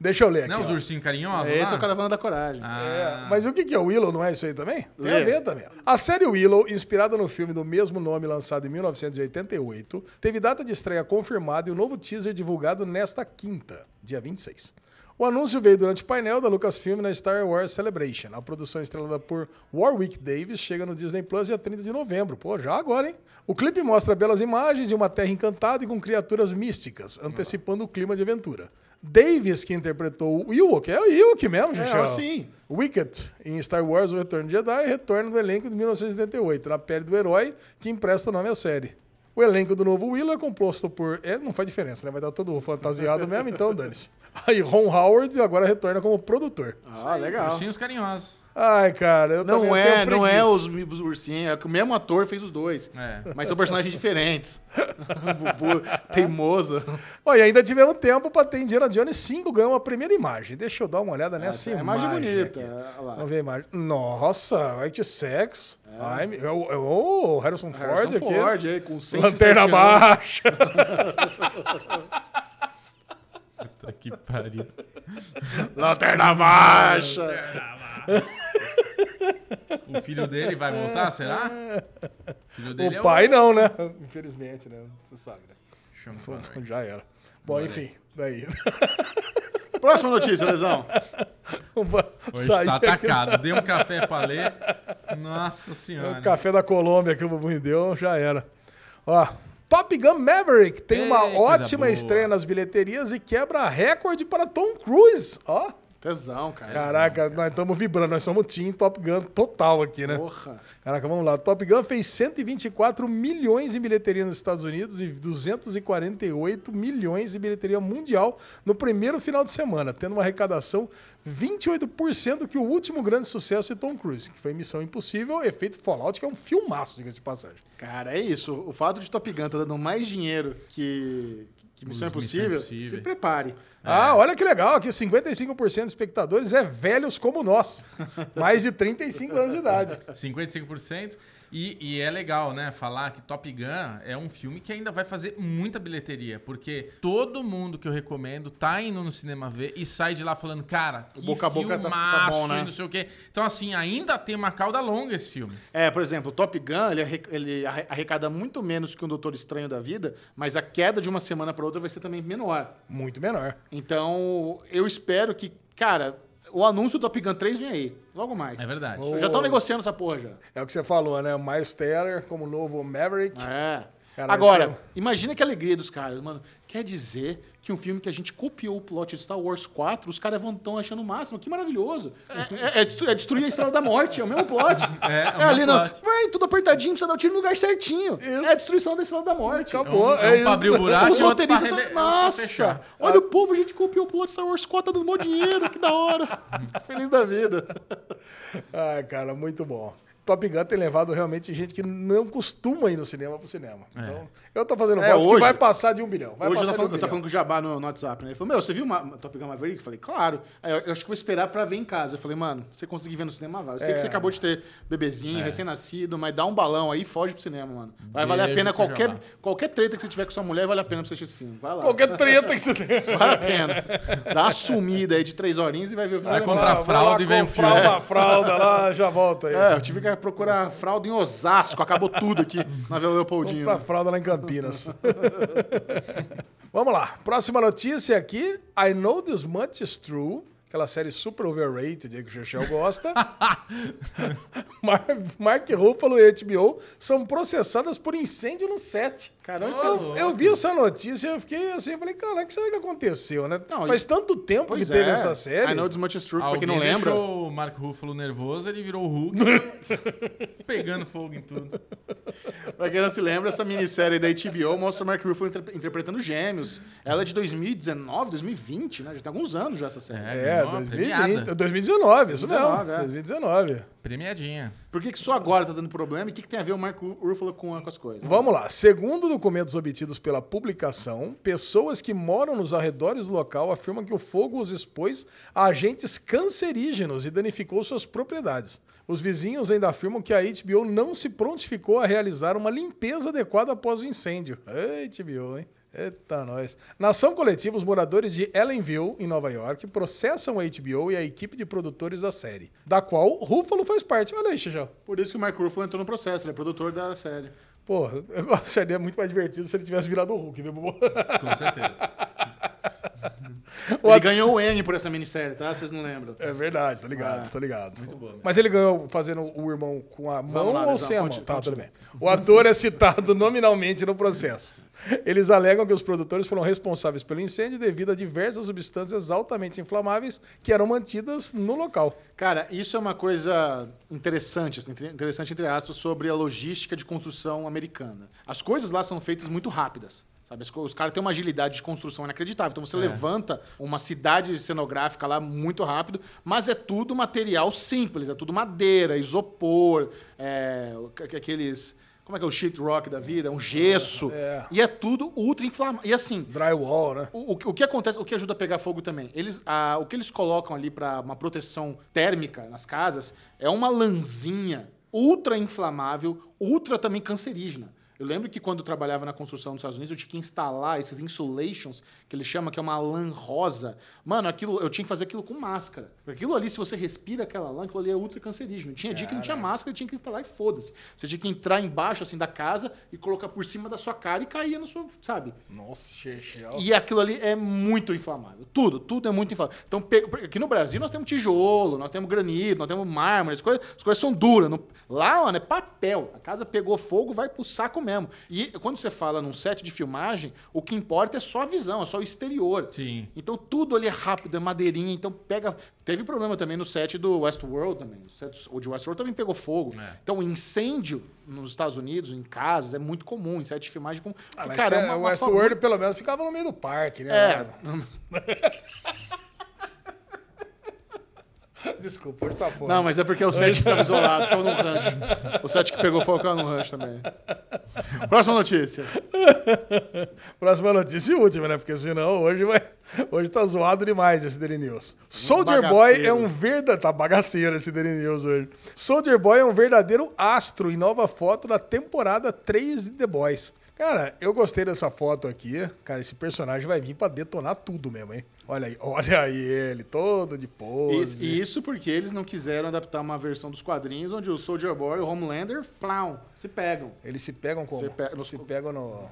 Deixa eu ler aqui. Não, os ó. ursinhos carinhosos Esse lá? é o Caravana da Coragem. É, Ah, mas o que que é Willow? Não é isso aí também? Tem Lê. a ver também. A série Willow, inspirada no filme do mesmo nome lançado em 1988, teve data de estreia confirmada e o novo teaser divulgado nesta quinta, dia 26. O anúncio veio durante o painel da Lucasfilm na Star Wars Celebration. A produção estrelada por Warwick Davis chega no Disney Plus dia 30 de novembro. Pô, já agora, hein? O clipe mostra belas imagens de uma terra encantada e com criaturas místicas, antecipando o clima de aventura. Davis, que interpretou o Ewok, é o Ewok mesmo, É, Xuxa. sim. Wicket, em Star Wars O Retorno de Jedi, retorna do elenco de 1978, na pele do herói que empresta nome à série. O elenco do novo Willow é composto por... É, não faz diferença, né? Vai dar todo fantasiado mesmo, então dane-se. *laughs* Aí Ron Howard agora retorna como produtor. Ah, legal. ursinhos carinhosos. Ai, cara, eu Não também é, tenho não é os, os ursinhos, é que o mesmo ator fez os dois. É. Mas são personagens diferentes. *laughs* Bubu, teimoso. E ainda tivemos tempo pra ter Indiana Jones 5 ganhou uma primeira imagem. Deixa eu dar uma olhada nessa é a imagem. imagem bonita. aqui. olha lá. Vamos ver a imagem. Nossa, White Sex. Ai, é o, é o Harrison Ford Harrison aqui. Ford aí, com 107 Lanterna anos. baixa. *laughs* Puta que pariu. Lanterna baixa. O filho dele vai voltar, será? O filho dele é O pai não, né? Infelizmente, né? Você sabe, né? Connery. Já era. Bom, enfim, daí. Próxima notícia, Lesão. *laughs* Hoje Saí tá aqui- atacado. Dei um café pra ler. Nossa senhora. O café da Colômbia que o Bubu me deu já era. Ó, Top Gun Maverick tem uma Ei, coisa ótima boa. estreia nas bilheterias e quebra recorde para Tom Cruise. Ó, Tesão, cara. caraca, nós estamos vibrando, nós somos Team Top Gun total aqui, né? Porra. Caraca, vamos lá. Top Gun fez 124 milhões em bilheteria nos Estados Unidos e 248 milhões em bilheteria mundial no primeiro final de semana, tendo uma arrecadação 28% que o último grande sucesso de Tom Cruise, que foi Missão Impossível, efeito Fallout, que é um filmaço, diga-se de passagem. Cara, é isso. O fato de Top Gun tá dando mais dinheiro que, que Missão Impossível, Missão Impossível. se prepare. Ah, olha que legal, aqui 55% dos espectadores é velhos como nós, *laughs* mais de 35 anos de idade. 55%. E, e é legal, né? Falar que Top Gun é um filme que ainda vai fazer muita bilheteria. Porque todo mundo que eu recomendo tá indo no cinema ver e sai de lá falando, cara, que boca a boca tá- tá bom, né? não sei o quê. Então, assim, ainda tem uma cauda longa esse filme. É, por exemplo, o Top Gun, ele, ele arre- arrecada muito menos que um Doutor Estranho da vida, mas a queda de uma semana para outra vai ser também menor. Muito menor. Então, eu espero que, cara, o anúncio do Top Gun 3 vem aí, logo mais. É verdade. Ô, Já estão negociando essa porra já. É o que você falou, né? Miles Teller como novo Maverick. É. Cara, Agora, esse é- imagina que alegria dos caras, mano. Quer dizer que um filme que a gente copiou o plot de Star Wars 4, os caras vão tão achando o máximo. Que maravilhoso. É, é- é é destruir a Estrela da Morte, é o mesmo plot. *laughs* É, é o É, ali, não. Vai, tudo apertadinho, precisa dar o tiro no lugar certinho. É a destruição da Estrela da Morte. Acabou, É um- é, é isso. pra abrir o buraco Os roteiristas estão... pra Nossa! Olha o povo, a gente copiou o plot de Star Wars 4, tá dando mó dinheiro, que da hora. *laughs* Feliz da vida. Ai, cara, muito bom. Top Gun tem levado realmente gente que não costuma ir no cinema pro cinema. Então, eu tô fazendo É, votos que hoje- vai passar de um bilhão. Vai Hoje eu de um falando, eu tava falando com o Jabá no, no WhatsApp, né? Ele falou, meu, você viu uma, uma Top Gun Maverick? Eu falei, claro. Aí eu, eu acho que vou esperar pra ver em casa. Eu falei, mano, você conseguir ver no cinema, vai. Eu sei É. que você acabou de ter bebezinho, recém-nascido, mas dá um balão aí e foge pro cinema, mano. Vai valer a Beijo pena qualquer, Jabá. qualquer treta que você tiver com sua mulher, vale a pena pra você assistir esse filme. Vai lá. Qualquer treta que você *laughs* tem. Vale a pena. Dá uma sumida aí de três horinhas e vai ver o filme. Vai comprar fralda e vem o comprar filme. uma fralda lá, já volta aí. É, eu tive que procurar fralda em Osasco. Acabou tudo aqui na Vila Leopoldinho. Comprar fralda lá em Campinas. *laughs* Vamos lá. Próxima notícia aqui. I Know This Much Is True. Aquela série super overrated que o Chechel gosta. *laughs* Mar Mark Ruffalo e HBO são processadas por incêndio no set. Caramba, Eu, eu vi essa notícia, eu fiquei assim, eu falei, cara, o que será que aconteceu, né? Não, Faz tanto tempo que Pois teve é. essa série. I know this much is true, pra quem não lembra. deixou o Mark Ruffalo nervoso, ele virou o Hulk, *laughs* pegando fogo em tudo. Pra quem não se lembra, essa minissérie da HBO mostra o Mark Ruffalo inter- interpretando gêmeos. Ela é de 2019, 2020, né? Já tem alguns anos já essa série. É, uma 2020, premiada. 2019, isso 2019, mesmo. é. 2019. Premiadinha. Por que, que só agora tá dando problema? E o que, que tem a ver o Mark Ruffalo com, com as coisas? Vamos lá. Segundo documentos obtidos pela publicação, pessoas que moram nos arredores do local afirmam que o fogo os expôs a agentes cancerígenos e danificou suas propriedades. Os vizinhos ainda afirmam que a HBO não se prontificou a realizar uma limpeza adequada após o incêndio. Ei, HBO, hein? Eita, nós. Na ação coletiva, os moradores de Ellenville, em Nova York, processam a HBO e a equipe de produtores da série, da qual Ruffalo faz parte. Olha aí, Xixão. Por isso que o Mark Ruffalo entrou no processo, ele é produtor da série. Porra, eu *laughs* acharia muito mais divertido se ele tivesse virado o Hulk, viu, Bubu? *laughs* Com certeza. Ele ganhou o M por essa minissérie, tá? Vocês não lembram. É verdade, tô ligado, Ah, tô ligado. Muito boa. Mas ele ganhou fazendo o irmão com a mão lá, ou sem a mão? conte- Tá, tudo bem. O ator é citado *laughs* nominalmente no processo. Eles alegam que os produtores foram responsáveis pelo incêndio devido a diversas substâncias altamente inflamáveis que eram mantidas no local. Cara, isso é uma coisa interessante, assim, interessante entre aspas, sobre a logística de construção americana. As coisas lá são feitas muito rápidas. Sabe? Os caras têm uma agilidade de construção inacreditável. Então você levanta uma cidade cenográfica lá muito rápido, mas é tudo material simples, é tudo madeira, isopor, é, aqu- aqueles. Como é que é o sheet rock da vida? Um gesso. É. E é tudo ultra inflamável. E assim, Drywall, né? o, o que- acontece, o que ajuda a pegar fogo também? Eles, a- o que eles colocam ali para uma proteção térmica nas casas é uma lãzinha ultra inflamável, ultra também cancerígena. Eu lembro que quando eu trabalhava na construção nos Estados Unidos, eu tinha que instalar esses insulations, que ele chama que é uma lã rosa. Mano, aquilo, eu tinha que fazer aquilo com máscara. Aquilo ali, se você respira aquela lã, aquilo ali é ultra cancerígeno. Tinha dia que não tinha máscara, tinha que instalar e foda-se. Você tinha que entrar embaixo, assim, da casa e colocar por cima da sua cara e caía no seu, sabe? Nossa, Chechel. E aquilo ali é muito inflamável. Tudo, tudo é muito inflamável. Então, aqui no Brasil nós temos tijolo, nós temos granito, nós temos mármore, as coisas, as coisas são duras. Lá, mano, é papel. A casa pegou fogo, vai pro saco mesmo. E quando você fala num set de filmagem, o que importa é só a visão, é só o exterior. Sim. Então tudo ali é rápido, é madeirinha, então pega. Teve problema também no set do Westworld também. O, set, o de Westworld também pegou fogo. É. Então, incêndio nos Estados Unidos, em casas, é muito comum, em set de filmagem com. Ah, mas cara, é uma- o uma Westworld, pelo menos, ficava no meio do parque, né? É. *laughs* *laughs* Desculpa, hoje tá foda. Não, mas é porque o set ficava isolado, ficava num rancho. O set que pegou ficava num rancho também. Próxima notícia. *laughs* Próxima notícia e última, né? Porque senão hoje vai. Hoje tá zoado demais esse Daily News. Soldier Boy é um verdadeiro. Tá bagaceiro esse Daily News hoje. Soldier Boy é um verdadeiro astro em nova foto da temporada 3 de The Boys. Cara, eu gostei dessa foto aqui. Cara, esse personagem vai vir pra detonar tudo mesmo, hein? Olha aí, *laughs* olha aí ele, todo de pose. E isso porque eles não quiseram adaptar uma versão dos quadrinhos onde o Soldier Boy e o Homelander, flau, se pegam. Eles se pegam como? Se pe- Se pegam no.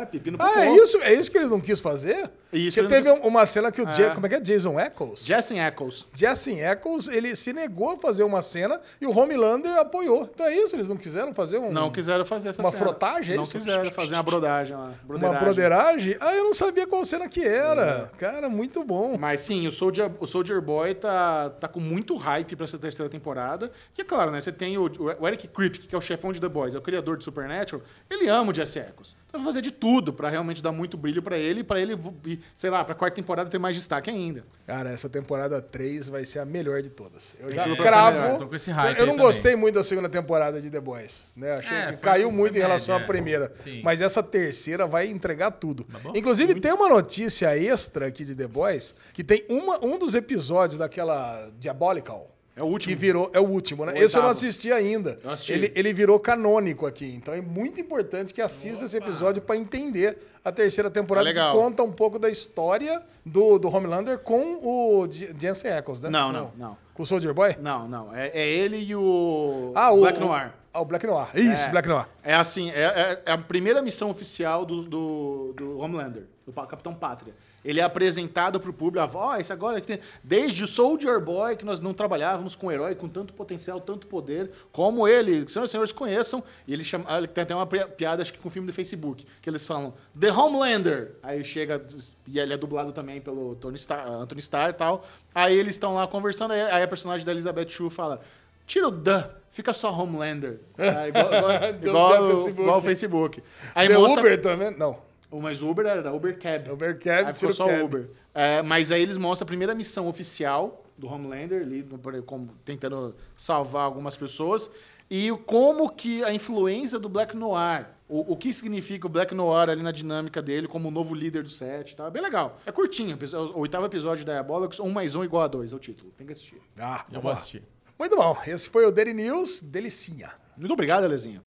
É, pepino Ah, é isso, é isso que ele não quis fazer? Isso Porque teve quis- um- uma cena que o. É. Como é que é? Jason Eccles? Jensen Ackles. Jesse Eccles, ele se negou a fazer uma cena e o Homelander apoiou. Então é isso, eles não quiseram fazer um, Não quiseram fazer essa Uma cena. frotagem, é Não isso? quiseram fazer uma brodagem lá. uma broderagem. broderagem. Ah, eu não sabia qual cena que era. Cara, muito bom. Mas sim, o Soldier, o Soldier Boy tá, tá com muito hype pra essa terceira temporada. E é claro, né? Você tem o, o Eric Kripke, que é o chefão de The Boys, é o criador de Supernatural. Ele ama o Jesse Eccles. Então vai fazer de tudo pra realmente dar muito brilho pra ele e pra ele, ir, sei lá, pra quarta temporada ter mais destaque ainda. Cara, essa temporada 3 vai ser a melhor de todas. Eu já ser cravo. com esse hype eu não gostei muito da segunda temporada de The Boys. Né? Achei É, que caiu muito em relação média, à primeira. Sim. Mas essa terceira vai entregar tudo. bom. Inclusive, tem uma notícia extra aqui de The Boys que tem uma, um dos episódios daquela Diabolical. É o último. Que virou, é o último, né? O Esse eu não assisti ainda. Eu assisti. Ele, ele virou canônico aqui. Então é muito importante que assista esse episódio para entender a terceira temporada, É que conta um pouco da história do, do Homelander com o Jensen Ackles, né? Não, não, não. Com o Soldier Boy? Não, não. É, é ele e o Ah, o Black Noir. Ah, o Black Noir. Isso, É. Black Noir. É assim, é, é- é a primeira missão oficial do, do, do Homelander, do Capitão Pátria. Ele é apresentado pro público, a voz agora que tem, desde o Soldier Boy, que nós não trabalhávamos com um herói com tanto potencial, tanto poder, como ele, senhoras e senhores conheçam, e ele chama, ah, tem até uma pi- piada, acho que com o filme do Facebook, que eles falam, The Homelander, aí chega, e ele é dublado também pelo Tony Starr, Anthony Starr e tal, aí eles estão lá conversando, aí, a personagem da Elizabeth Shue fala, tira o The, fica só Homelander, É, *laughs* igual, igual, igual, no o- Facebook. igual o Facebook. Aí The mostra, Uber também? Não. O mais Uber era da Uber Cab. Uber Cab, Aí ficou o só cab. Uber. É, mas aí eles mostram a primeira missão oficial do Homelander, ali, como, tentando salvar algumas pessoas. E como que a influência do Black Noir, o, o que significa o Black Noir ali na dinâmica dele como o novo líder do set, tá? Bem legal. É curtinho, o oitavo episódio de Diabolics, um mais um igual a dois, é o título. Tem que assistir. Ah, Eu vou lá. assistir. Muito bom. Esse foi o Daily News. Delicinha. Muito obrigado, Alezinho.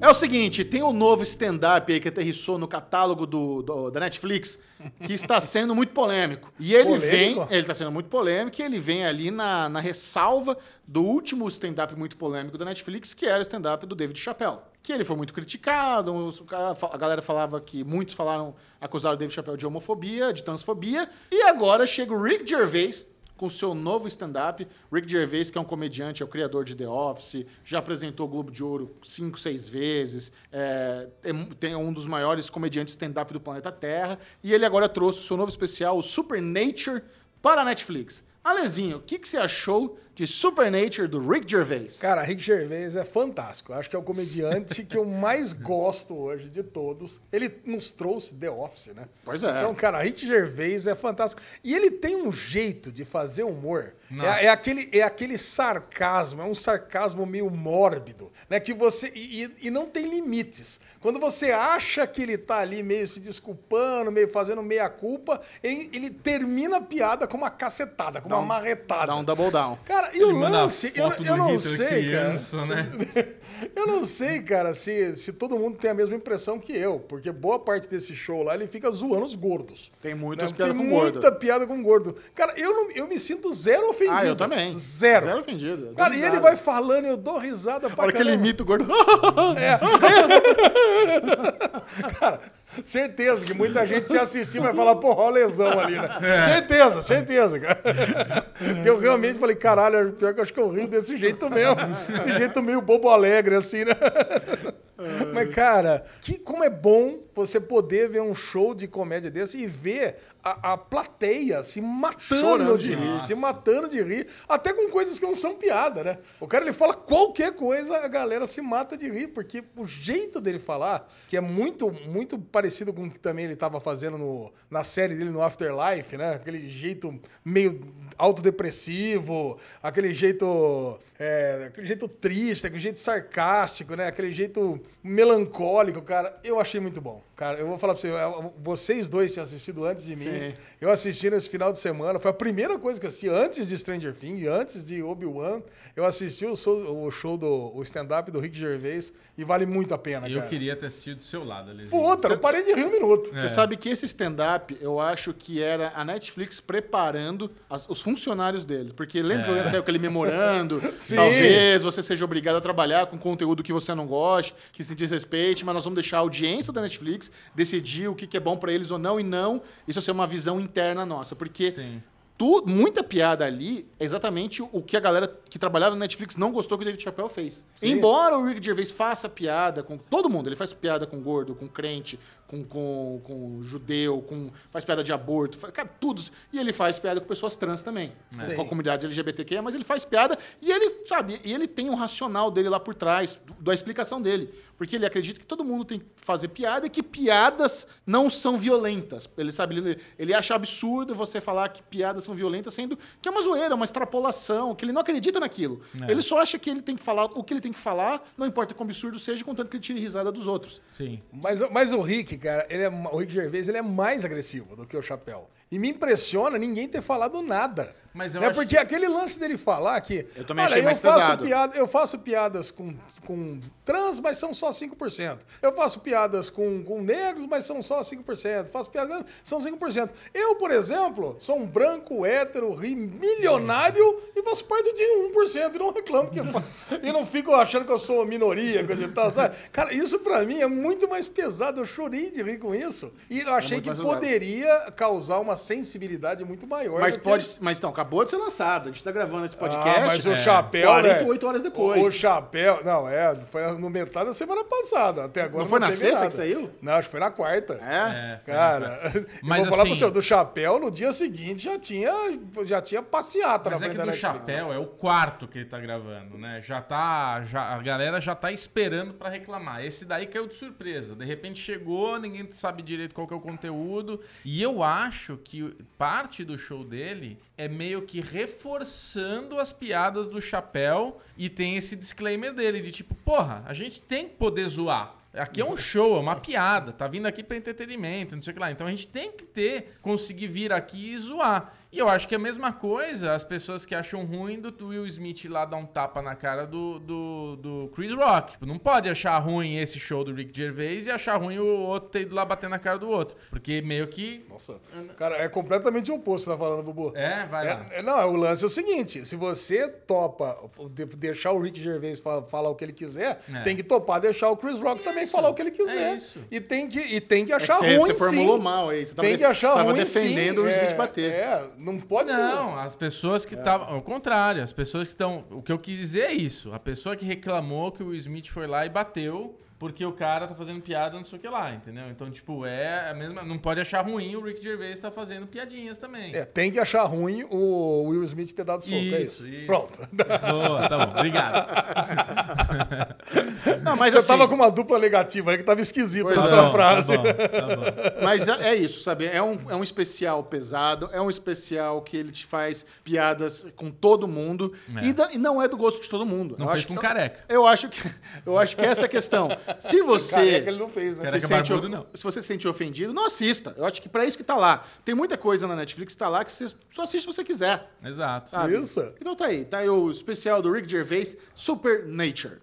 É o seguinte, tem um novo stand-up aí que aterrissou no catálogo do, do- da Netflix que está *laughs* sendo muito polêmico. E ele Polêmico? vem, ele está sendo muito polêmico e ele vem ali na, na ressalva do último stand-up muito polêmico da Netflix, que era o stand-up do David Chappelle. Que ele foi muito criticado, a galera falava que muitos falaram, acusaram o David Chappelle de homofobia, de transfobia, e agora chega o Rick Gervais, com seu novo stand-up. Rick Gervais, que é um comediante, é o criador de The Office, já apresentou o Globo de Ouro cinco, seis vezes, é, tem- um dos maiores comediantes stand-up do planeta Terra, e ele agora trouxe o seu novo especial, o Supernature, para a Netflix. Alezinho, o que, que você achou de Supernature do Rick Gervais. Cara, Rick Gervais é fantástico. Eu Acho que é o comediante que eu mais gosto hoje de todos. Ele nos trouxe The Office, né? Pois é. Então, cara, Rick Gervais é fantástico. E ele tem um jeito de fazer humor. É, é aquele, é aquele sarcasmo, é um sarcasmo meio mórbido, né? Que você. E, e- não tem limites. Quando você acha que ele tá ali meio se desculpando, meio fazendo meia culpa, ele, ele termina a piada com uma cacetada, com uma marretada. Dá um double down. Cara, e Ele o lance, eu, eu não Hitler sei, criança, cara. né? *laughs* eu não sei, cara, se, se todo mundo tem a mesma impressão que eu, porque boa parte desse show lá ele fica zoando os gordos. Tem muitas né? piadas Tem com gordo. muita piada com gordo. Cara, eu, não, eu me sinto zero ofendido. Ah, eu também. Zero. Zero ofendido. Cara, e ele risada. vai falando, eu dou risada pra hora que ele caramba. imita o gordo. *laughs* *laughs* Cara, certeza que muita gente se assistir vai falar, porra, ó a lesão ali, né? É. Certeza, certeza, cara. Porque eu realmente falei, caralho, pior que eu acho que eu rio desse jeito mesmo. Esse jeito meio bobo alegre, assim, né? *laughs* Mas, cara, que, como é bom você poder ver um show de comédia desse e ver a, a plateia se matando Chorando de rir, rir. se matando de rir, até com coisas que não são piada, né? O cara ele fala qualquer coisa, a galera se mata de rir, porque o jeito dele falar, que é muito, muito parecido com o que também ele estava fazendo no, na série dele no Afterlife, né? Aquele jeito meio autodepressivo, aquele jeito, é, aquele jeito triste, aquele jeito sarcástico, né? Aquele jeito melancólico, cara. Eu achei muito bom. Cara, eu vou falar pra você, eu- vocês dois tinham assistido antes de mim. Sim. Eu assisti nesse final de semana, foi a primeira coisa que eu assisti antes de Stranger Things, antes de Obi-Wan. Eu assisti o show, o show do o stand-up do Rick Gervais e vale muito a pena, Eu cara. queria ter assistido do seu lado, Alezinho. Puta, Cê- eu parei de rir um minuto. Você sabe que esse stand-up, eu acho que era a Netflix preparando as- os funcionários dele. Porque lembra É. que saiu aquele *laughs* memorando? Sim. Talvez você seja obrigado a trabalhar com conteúdo que você não goste, que se desrespeite, mas nós vamos deixar a audiência da Netflix decidir o que que é bom pra eles ou não, e não isso ser uma visão interna nossa. Porque Sim. tu- muita piada ali é exatamente o que a galera que trabalhava na Netflix não gostou que o David Chappelle fez. Embora o Rick Gervais faça piada com todo mundo, ele faz piada com gordo, com crente, com, com, com judeu, com, faz piada de aborto, faz, cara, tudo. E ele faz piada com pessoas trans também, né? Com a comunidade LGBTQ, mas ele faz piada e ele, sabe, e ele tem um racional dele lá por trás, do- da explicação dele. Porque ele acredita que todo mundo tem que fazer piada e que piadas não são violentas. Ele sabe, ele, ele acha absurdo você falar que piadas são violentas, sendo que é uma zoeira, uma extrapolação, que ele não acredita naquilo. É. Ele só acha que ele tem que falar o que ele tem que falar, não importa quão absurdo seja, contanto que ele tire risada dos outros. Sim. Mas, mas o Rick, cara, ele é, o Rick Gervais ele é mais agressivo do que o Chapéu. E me impressiona ninguém ter falado nada. Mas eu né? acho Porque que- aquele lance dele falar que. Eu também "Olha, achei mais faço pesado." Piada, eu faço piadas com, com trans, mas são só 5%. Eu faço piadas com, com negros, mas são só 5%. Faço piadas, são 5%. Eu, por exemplo, sou um branco, hétero, ri, milionário e faço parte de 1% e não reclamo. Que *laughs* e não fico achando que eu sou minoria, coisa e tal, sabe? Cara, isso pra mim é muito mais pesado. Eu chorei de rir com isso. E eu achei muito que poderia causar uma sensibilidade muito maior. Mas do que- pode. Mas então, acabou de ser lançado. A gente tá gravando esse podcast. ah, mas o é, chapéu. 48 né? horas depois. O, o chapéu. Não, é. Foi no metade da semana passada. Até agora. Não foi na sexta nada. que saiu? Não, acho que foi na quarta. É? É, Cara, Mas vou falar pro assim- senhor, do chapéu, no dia seguinte já tinha, já tinha passeata Mas na é frente que da do Netflix. chapéu é o quarto que ele tá gravando, né? Já tá. Já, a galera já tá esperando pra reclamar. Esse daí caiu de surpresa. De repente chegou, ninguém sabe direito qual que é o conteúdo. E eu acho que parte do show dele é meio que reforçando as piadas do chapéu. E tem esse disclaimer dele de tipo, porra, a gente tem que poder zoar. Aqui é um show, é uma piada, tá vindo aqui pra entretenimento, não sei o que lá. Então a gente tem que ter, conseguir vir aqui e zoar. E eu acho que é a mesma coisa as pessoas que acham ruim do Will Smith lá dar um tapa na cara do, do, do Chris Rock. Tipo, não pode achar ruim esse show do Rick Gervais e achar ruim o outro ter ido lá bater na cara do outro. Porque meio que. Nossa, cara, é completamente o oposto que você tá falando, Bubu. É, vai lá. É, é, não, o lance é o seguinte: se você topa de- deixar o Rick Gervais fa- falar o que ele quiser, É. tem que topar deixar o Chris Rock também Isso, falar o que ele quiser. é isso. E tem que, e tem que É que achar você, ruim. você formulou sim. mal aí. Você tava Tem que achar você tava ruim. defendendo sim. o Will Smith é, bater. É, Não pode Não, as pessoas É. que estavam. Ao contrário, as pessoas que estão. O que eu quis dizer é isso. A pessoa que reclamou que o Smith foi lá e bateu porque o cara tá fazendo piada, não sei o que lá, entendeu? Então, tipo, é a mesma. Não pode achar ruim o Rick Gervais tá fazendo piadinhas também. É, tem que achar ruim o Will Smith ter dado soco, é Isso, isso. isso. Pronto. Boa, tá bom, obrigado. *laughs* Não, mas Você assim, tava com uma dupla negativa aí que tava esquisita Pois na é. sua bom, frase. Tá bom, tá bom. Mas é é isso, sabe? É um, é um especial pesado, é um especial que ele te faz piadas com todo mundo É. e, da- e não é do gosto de todo mundo. Não eu fez acho com que, careca. Eu acho que eu acho que essa é a questão. *laughs* Se *laughs* você Careca ele não fez, né? se sente, barbudo, não. se você se sente ofendido, não assista. Eu acho que pra isso que tá lá. Tem muita coisa na Netflix que tá lá que você só assiste se você quiser. Exato. sabe? Isso. Então tá aí, tá aí o especial do Rick Gervais, Super Nature.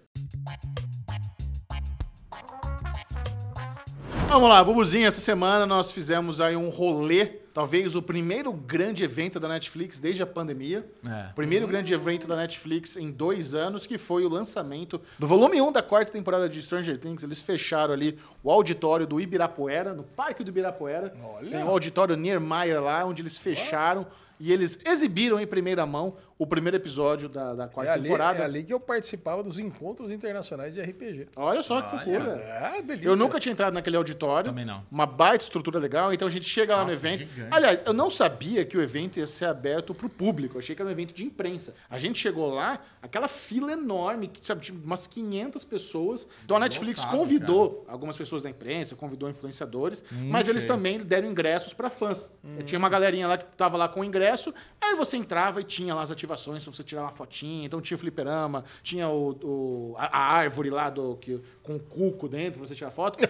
Vamos lá, Bubuzinho, essa semana nós fizemos aí um rolê, talvez o primeiro grande evento da Netflix desde a pandemia. É. Primeiro grande evento da Netflix em dois anos, que foi o lançamento do volume 1 da quarta temporada de Stranger Things. Eles fecharam ali o auditório do Ibirapuera, no Parque do Ibirapuera. Olha. Tem o auditório Niemeyer lá, onde eles fecharam e eles exibiram em primeira mão o primeiro episódio da, da É quarta ali, temporada. é ali que eu participava dos encontros internacionais de RPG. Olha só que Olha. fofura. É, delícia. Eu nunca tinha entrado naquele auditório. Também não. Uma baita estrutura legal. Então a gente chega lá no Nossa, evento. gigante. Aliás, eu não sabia que o evento ia ser aberto pro público. Eu achei que era um evento de imprensa. A gente chegou lá, aquela fila enorme, que, sabe, tipo, umas 500 pessoas. Então a Netflix convidou algumas pessoas da imprensa, convidou influenciadores, mas eles cheio. também deram ingressos para fãs. Tinha uma galerinha lá que tava lá com o ingresso, aí você entrava e tinha lá as ativações você tirar uma fotinha. Então tinha o fliperama, tinha o, o- a, a árvore lá do, que, com o cuco dentro pra você tirar foto. *laughs*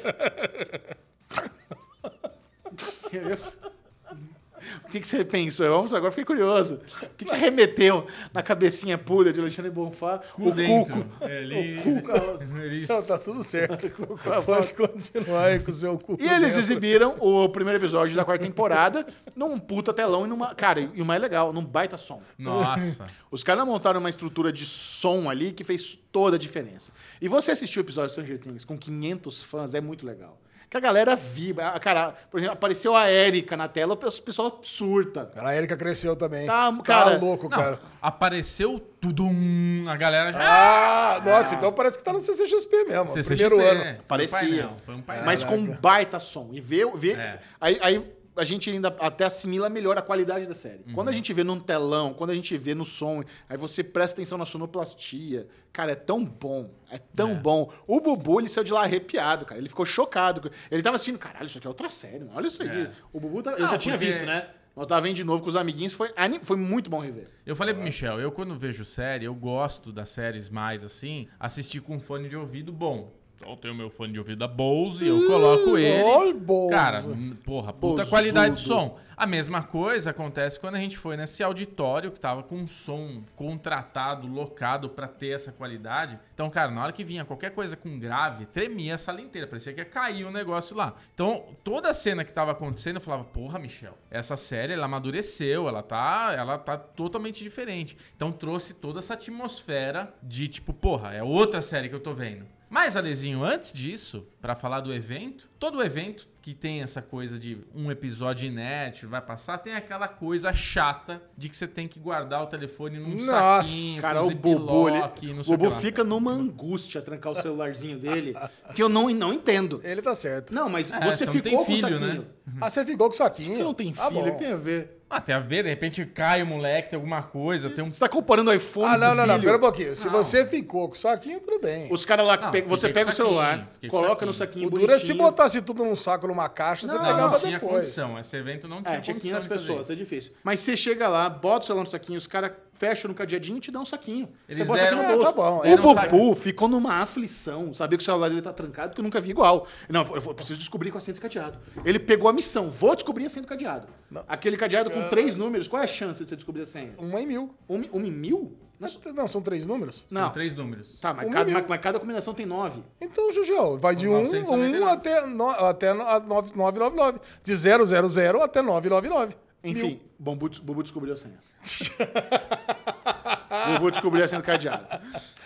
Que isso? O que, que você pensou? Vamos, agora fiquei curioso. O que, que remeteu na cabecinha pura de Alexandre Bonfá? O dentro. cuco. É, ele, O cuco. ele- *laughs* Não, tá tudo certo. *laughs* Pode continuar aí com o seu cu. E eles exibiram o primeiro episódio da quarta temporada num puta telão e numa. Cara, e o mais legal, num baita som. Nossa. Os caras montaram uma estrutura de som ali que fez toda a diferença. E você assistiu o episódio de Stranger Things com 500 fãs, é muito legal. Que a galera vibra. A- Cara, por exemplo, apareceu a Erika na tela, o pessoal surta. Cara, a Erika cresceu também. Tá, Tá cara, louco, Não, cara. apareceu tudo. um, A galera já. Ah, nossa, então parece que tá no CCXP mesmo. CCXP, Primeiro ano. Foi um Parecia. painel, foi um painel. Mas com um baita som. E ver. ver É. aí, aí a gente ainda até assimila melhor a qualidade da série. Uhum. Quando a gente vê num telão, quando a gente vê no som, aí você presta atenção na sonoplastia. Cara, é tão bom. É tão É. bom. O Bubu, ele saiu de lá arrepiado, cara. Ele ficou chocado. Ele tava assistindo, caralho, isso aqui é outra série. mano. Olha isso aqui. É. O Bubu, tá- eu já tinha porque- visto, né? Mas eu tava vendo de novo com os amiguinhos. Foi, anim- foi muito bom rever. Eu falei pro Michel, eu quando vejo série, eu gosto das séries mais assim, assistir com fone de ouvido bom. Então eu tenho meu fone de ouvido da Bose, eu coloco ele. Oi, Bose. Cara, porra, puta Bozudo. qualidade de som. A mesma coisa acontece quando a gente foi nesse auditório que tava com um som contratado, locado pra ter essa qualidade. Então, cara, na hora que vinha qualquer coisa com grave, tremia a sala inteira, parecia que ia cair o negócio lá. Então, toda a cena que tava acontecendo, eu falava, porra, Michel, essa série ela amadureceu, ela tá, ela tá totalmente diferente. Então, trouxe toda essa atmosfera de tipo, porra, é outra série que eu tô vendo. Mas, Alezinho, antes disso, pra falar do evento, todo evento que tem essa coisa de um episódio inédito vai passar, tem aquela coisa chata de que você tem que guardar o telefone num Nossa, saquinho, Cara, o Bubu, ele, o sei o que Bubu lá. fica numa angústia trancar o celularzinho dele, que eu não, não entendo. Ele tá certo. Não, mas É, você você não ficou tem com o filho, saquinho. né? Ah, você ficou com o saquinho? Você não tem Ah, filho, bom. o que tem a ver? Ah, tem a ver, de repente cai o moleque, tem alguma coisa, tem um... Você tá comparando o iPhone Ah, não, não, não. filho? Pera um pouquinho. Se você ficou com o saquinho, tudo bem. Os caras lá, Não, pe- você fiquei pega o celular, saquinho, fiquei com coloca no saquinho. O duro é se bonitinho. botasse tudo num saco, numa caixa, você Não, Não, pegava não tinha depois. condição, esse evento não tinha É, tinha condição 500 de fazer pessoas, é difícil. Mas você chega lá, bota o celular no saquinho, os caras fecham no cadeadinho e te dão um saquinho. Eles você bota aqui deram- no É, bolso. tá bom, O um saquinho. ficou numa aflição, sabia que o celular dele tá trancado, que eu nunca vi igual. Não, eu preciso descobrir qual a senha desse cadeado. Ele pegou a missão, vou descobrir a senha do cadeado. Aquele cadeado com três números, qual é a chance de você descobrir a senha? Uma em mil. Um, um em mil? Não, são três números? São Não. três números. Tá, mas Um cada, mas, mas cada combinação tem nove. Então, Jujel, vai de São 1 um, 999. um até, no, até no- a nove- 999. De 000 até 999. Enfim, Bubu, Bubu descobriu a senha. *laughs* Bubu descobriu a senha do cadeado.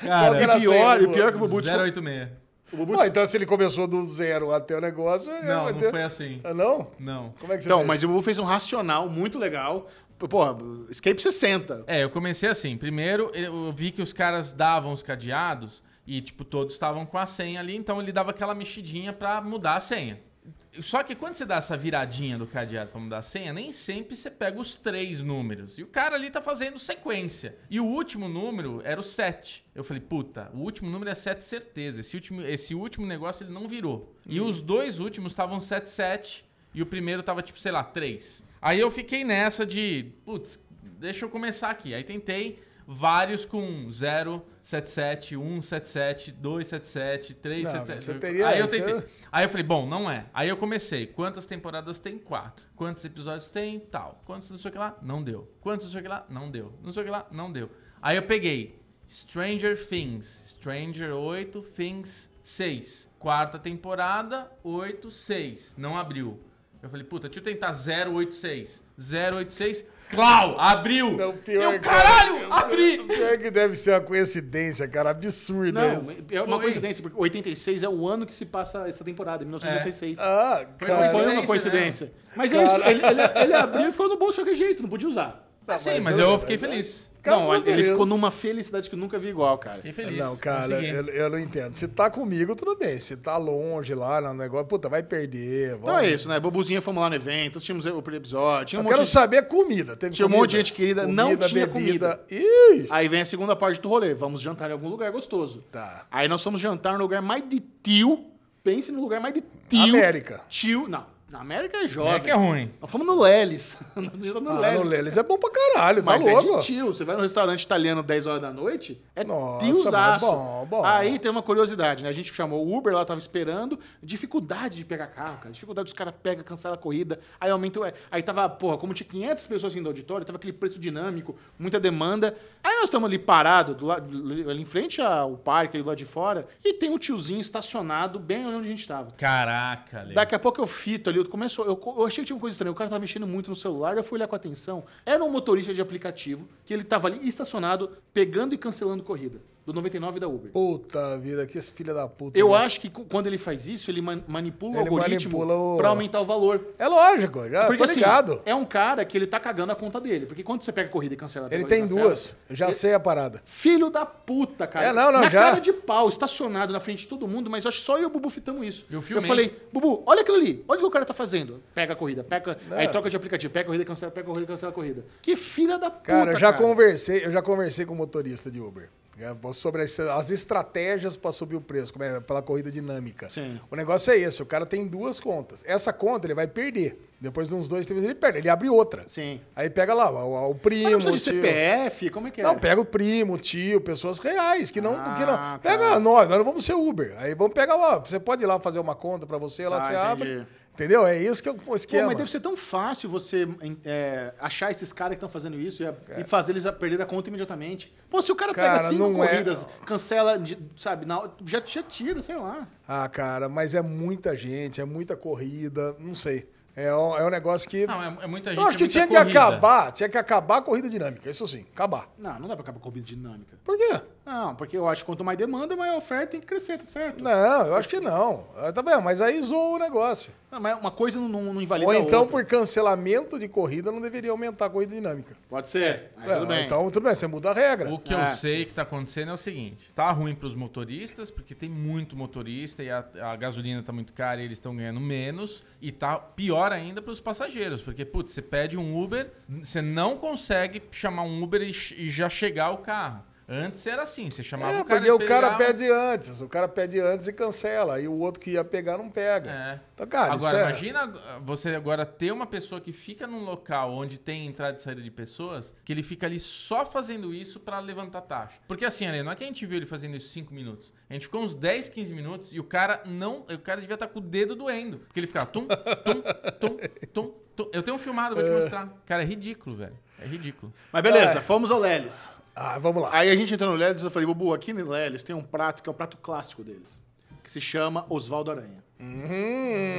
Cara, E pior, e pior que o Bubu descobriu. 086. Bom, então se ele começou do zero até o negócio... Não, vai não ter- foi assim. Ah, não? Não. Como é que você Então, fez? mas o Bubu fez um racional muito legal. Porra, Escape 60. É, eu comecei assim. Primeiro, eu vi que os caras davam os cadeados e, tipo, todos estavam com a senha ali, então ele dava aquela mexidinha pra mudar a senha. Só que quando você dá essa viradinha do cadeado pra mudar a senha, nem sempre você pega os três números. E o cara ali tá fazendo sequência. E o último número era o 7. Eu falei, puta, o último número é 7 certeza. Esse último, esse último negócio ele não virou. E os dois últimos estavam 7, 7. E o primeiro tava, tipo, sei lá, 3. Aí eu fiquei nessa de, putz, deixa eu começar aqui. Aí tentei vários com 0, 77, 1, 77, 2, 77, 3, Não, 77. você teria- Aí eu você- tentei. Aí eu falei, bom, não é. Aí eu comecei. Quantas temporadas tem? Quatro. Quantos episódios tem? Tal. Quantos não sei o que lá? Não deu. Quantos não sei o que lá? Não deu. Não sei o que lá? Não deu. Aí eu peguei Stranger Things. Stranger 8, Things 6. Quarta temporada, 8, 6. Não abriu. Eu falei, puta, deixa eu tentar 086. 086. Clau! Abriu! Não, pior, eu, caralho! cara, abri! Pior que deve ser uma coincidência, cara. Absurda Não, isso. é uma Foi. coincidência, porque 86 é o ano que se passa essa temporada, 1986. Ah, Não cara. foi uma coincidência, coincidência. Mas é isso, Cara. ele, ele- ele abriu e ficou no bolso de qualquer jeito, não podia usar. Tá, Sim, mas eu- eu fiquei feliz. Não, ele beleza. ficou numa felicidade que eu nunca vi igual, cara. Fiquei feliz. Não, cara, eu, eu não entendo. Se tá comigo, tudo bem. Se tá longe lá no negócio, puta, vai perder. Então é isso, né? Bobuzinha fomos lá no evento, tínhamos o episódio, tinha um Eu monte quero de... saber a comida. Teve Tinha um comida? monte de gente querida, não tinha Ih, Aí vem a segunda parte do rolê, vamos jantar em algum lugar gostoso. Tá. Aí nós fomos jantar no lugar mais de tio, pense no lugar mais de tio. América. Tio, não, na América é jovem. É que é ruim. Nós fomos no Lelis. *laughs* Nós no Ah, Lelis. no Lelis é bom pra caralho, tá Mas é louco? de tio. Você vai no restaurante italiano 10 horas da noite, é Nossa, tiozaço. mas bom, bom. Aí tem uma curiosidade, né? A gente chamou o Uber, lá tava esperando. Dificuldade de pegar carro, cara. Dificuldade dos caras pegam, cancela a corrida. Aí aumenta. o- Aí tava, porra, como tinha 500 pessoas indo ao auditório, tava aquele preço dinâmico, muita demanda. Aí nós estamos ali parados, do lado, ali em frente ao parque, ali do lado de fora, e tem um tiozinho estacionado bem onde a gente tava. Caraca, Ale. Daqui a pouco eu fito ali, começou, eu, eu achei que tinha uma coisa estranha. O cara tava mexendo muito no celular, eu fui olhar com atenção. Era um motorista de aplicativo que ele tava ali estacionado, pegando e cancelando corrida. Do 99 da Uber. Puta vida, que esse filho da puta. Eu né? acho que quando ele faz isso, ele man- manipula o Ele algoritmo manipula o- pra aumentar o valor. É lógico, já Porque tô assim, ligado. é um cara que ele tá cagando a conta dele. Porque quando você pega a corrida e cancela a Ele corrida tem cancela, duas. Eu já sei a parada. Filho da puta, cara. É, não, não, na já. cara de pau, estacionado na frente de todo mundo, mas eu acho que só eu e o Bubu fitamos isso. Eu filmei. falei, Bubu, olha aquilo ali, olha o que o cara tá fazendo. Pega a corrida, pega. Aí troca de aplicativo, pega a corrida, cancela, pega a corrida, cancela a corrida. Que filha da puta. Cara, eu já conversei, eu já conversei com o motorista de Uber. É, Sobre as, as estratégias para subir o preço, como é, pela corrida dinâmica. Sim. O negócio é esse: o cara tem duas contas. Essa conta ele vai perder. Depois de uns dois, três meses, ele perde. Ele abre outra. Sim. Aí pega lá o, o primo. Mas não precisa de. CPF, como é que é? Não, pega o primo, o tio, pessoas reais, que não. que não. Ah, Pega tá. nós, nós não vamos ser Uber. Aí vamos pegar lá. Você pode ir lá fazer uma conta pra você, lá Tá, você entendi. abre. Entendeu? É isso que é o Pô, esquema. mas deve ser tão fácil você é, achar esses caras que estão fazendo isso e, e fazer eles perder a conta imediatamente. Pô, se o cara, Cara, pega cinco é- corridas, cancela, de- sabe, na, já, já tira, sei lá. Ah, cara, mas é muita gente, é muita corrida, não sei. É um, é um negócio que. Não, é, é muita gente. eu acho que é tinha que corrida. acabar, tinha que acabar a corrida dinâmica, isso sim, acabar. Não, não dá pra acabar com a corrida dinâmica. Por quê? Não, porque eu acho que quanto mais demanda, mais oferta tem que crescer, tá certo? Não, eu acho que não. Ah, Tá vendo? Mas aí zoou o negócio. Não, mas uma coisa não, não, invalida Ou a então, outra. por cancelamento de corrida, não deveria aumentar a corrida dinâmica. Pode ser. Aí É, tudo bem. Então, tudo bem, você muda a regra. O que É. eu sei que tá acontecendo é o seguinte: tá ruim pros motoristas, porque tem muito motorista e a, a gasolina tá muito cara e eles estão ganhando menos. E tá pior ainda pros passageiros, porque, putz, você pede um Uber, você não consegue chamar um Uber e, e já chegar o carro. Antes era assim, você chamava É, o cara porque o ele cara pegava- pede antes. O cara pede antes e cancela. Aí o outro que ia pegar não pega. É. Então, cara, Agora, isso é... imagina você agora ter uma pessoa que fica num local onde tem entrada e saída de pessoas, que ele fica ali só fazendo isso pra levantar taxa. Porque assim, Ale, não é que a gente viu ele fazendo isso 5 minutos. A gente ficou uns 10, 15 minutos e o cara não. O cara devia estar com o dedo doendo. Porque ele ficava tum, tum, tum, tum, tum. Eu tenho um filmado, vou te mostrar. Cara, é ridículo, velho. É ridículo. Mas beleza, É. fomos ao Lelis. Ah, vamos lá. Aí a gente entrou no Lelis e eu falei, Bubu, aqui no Lelis tem um prato que é o prato clássico deles, que se chama Osvaldo Aranha.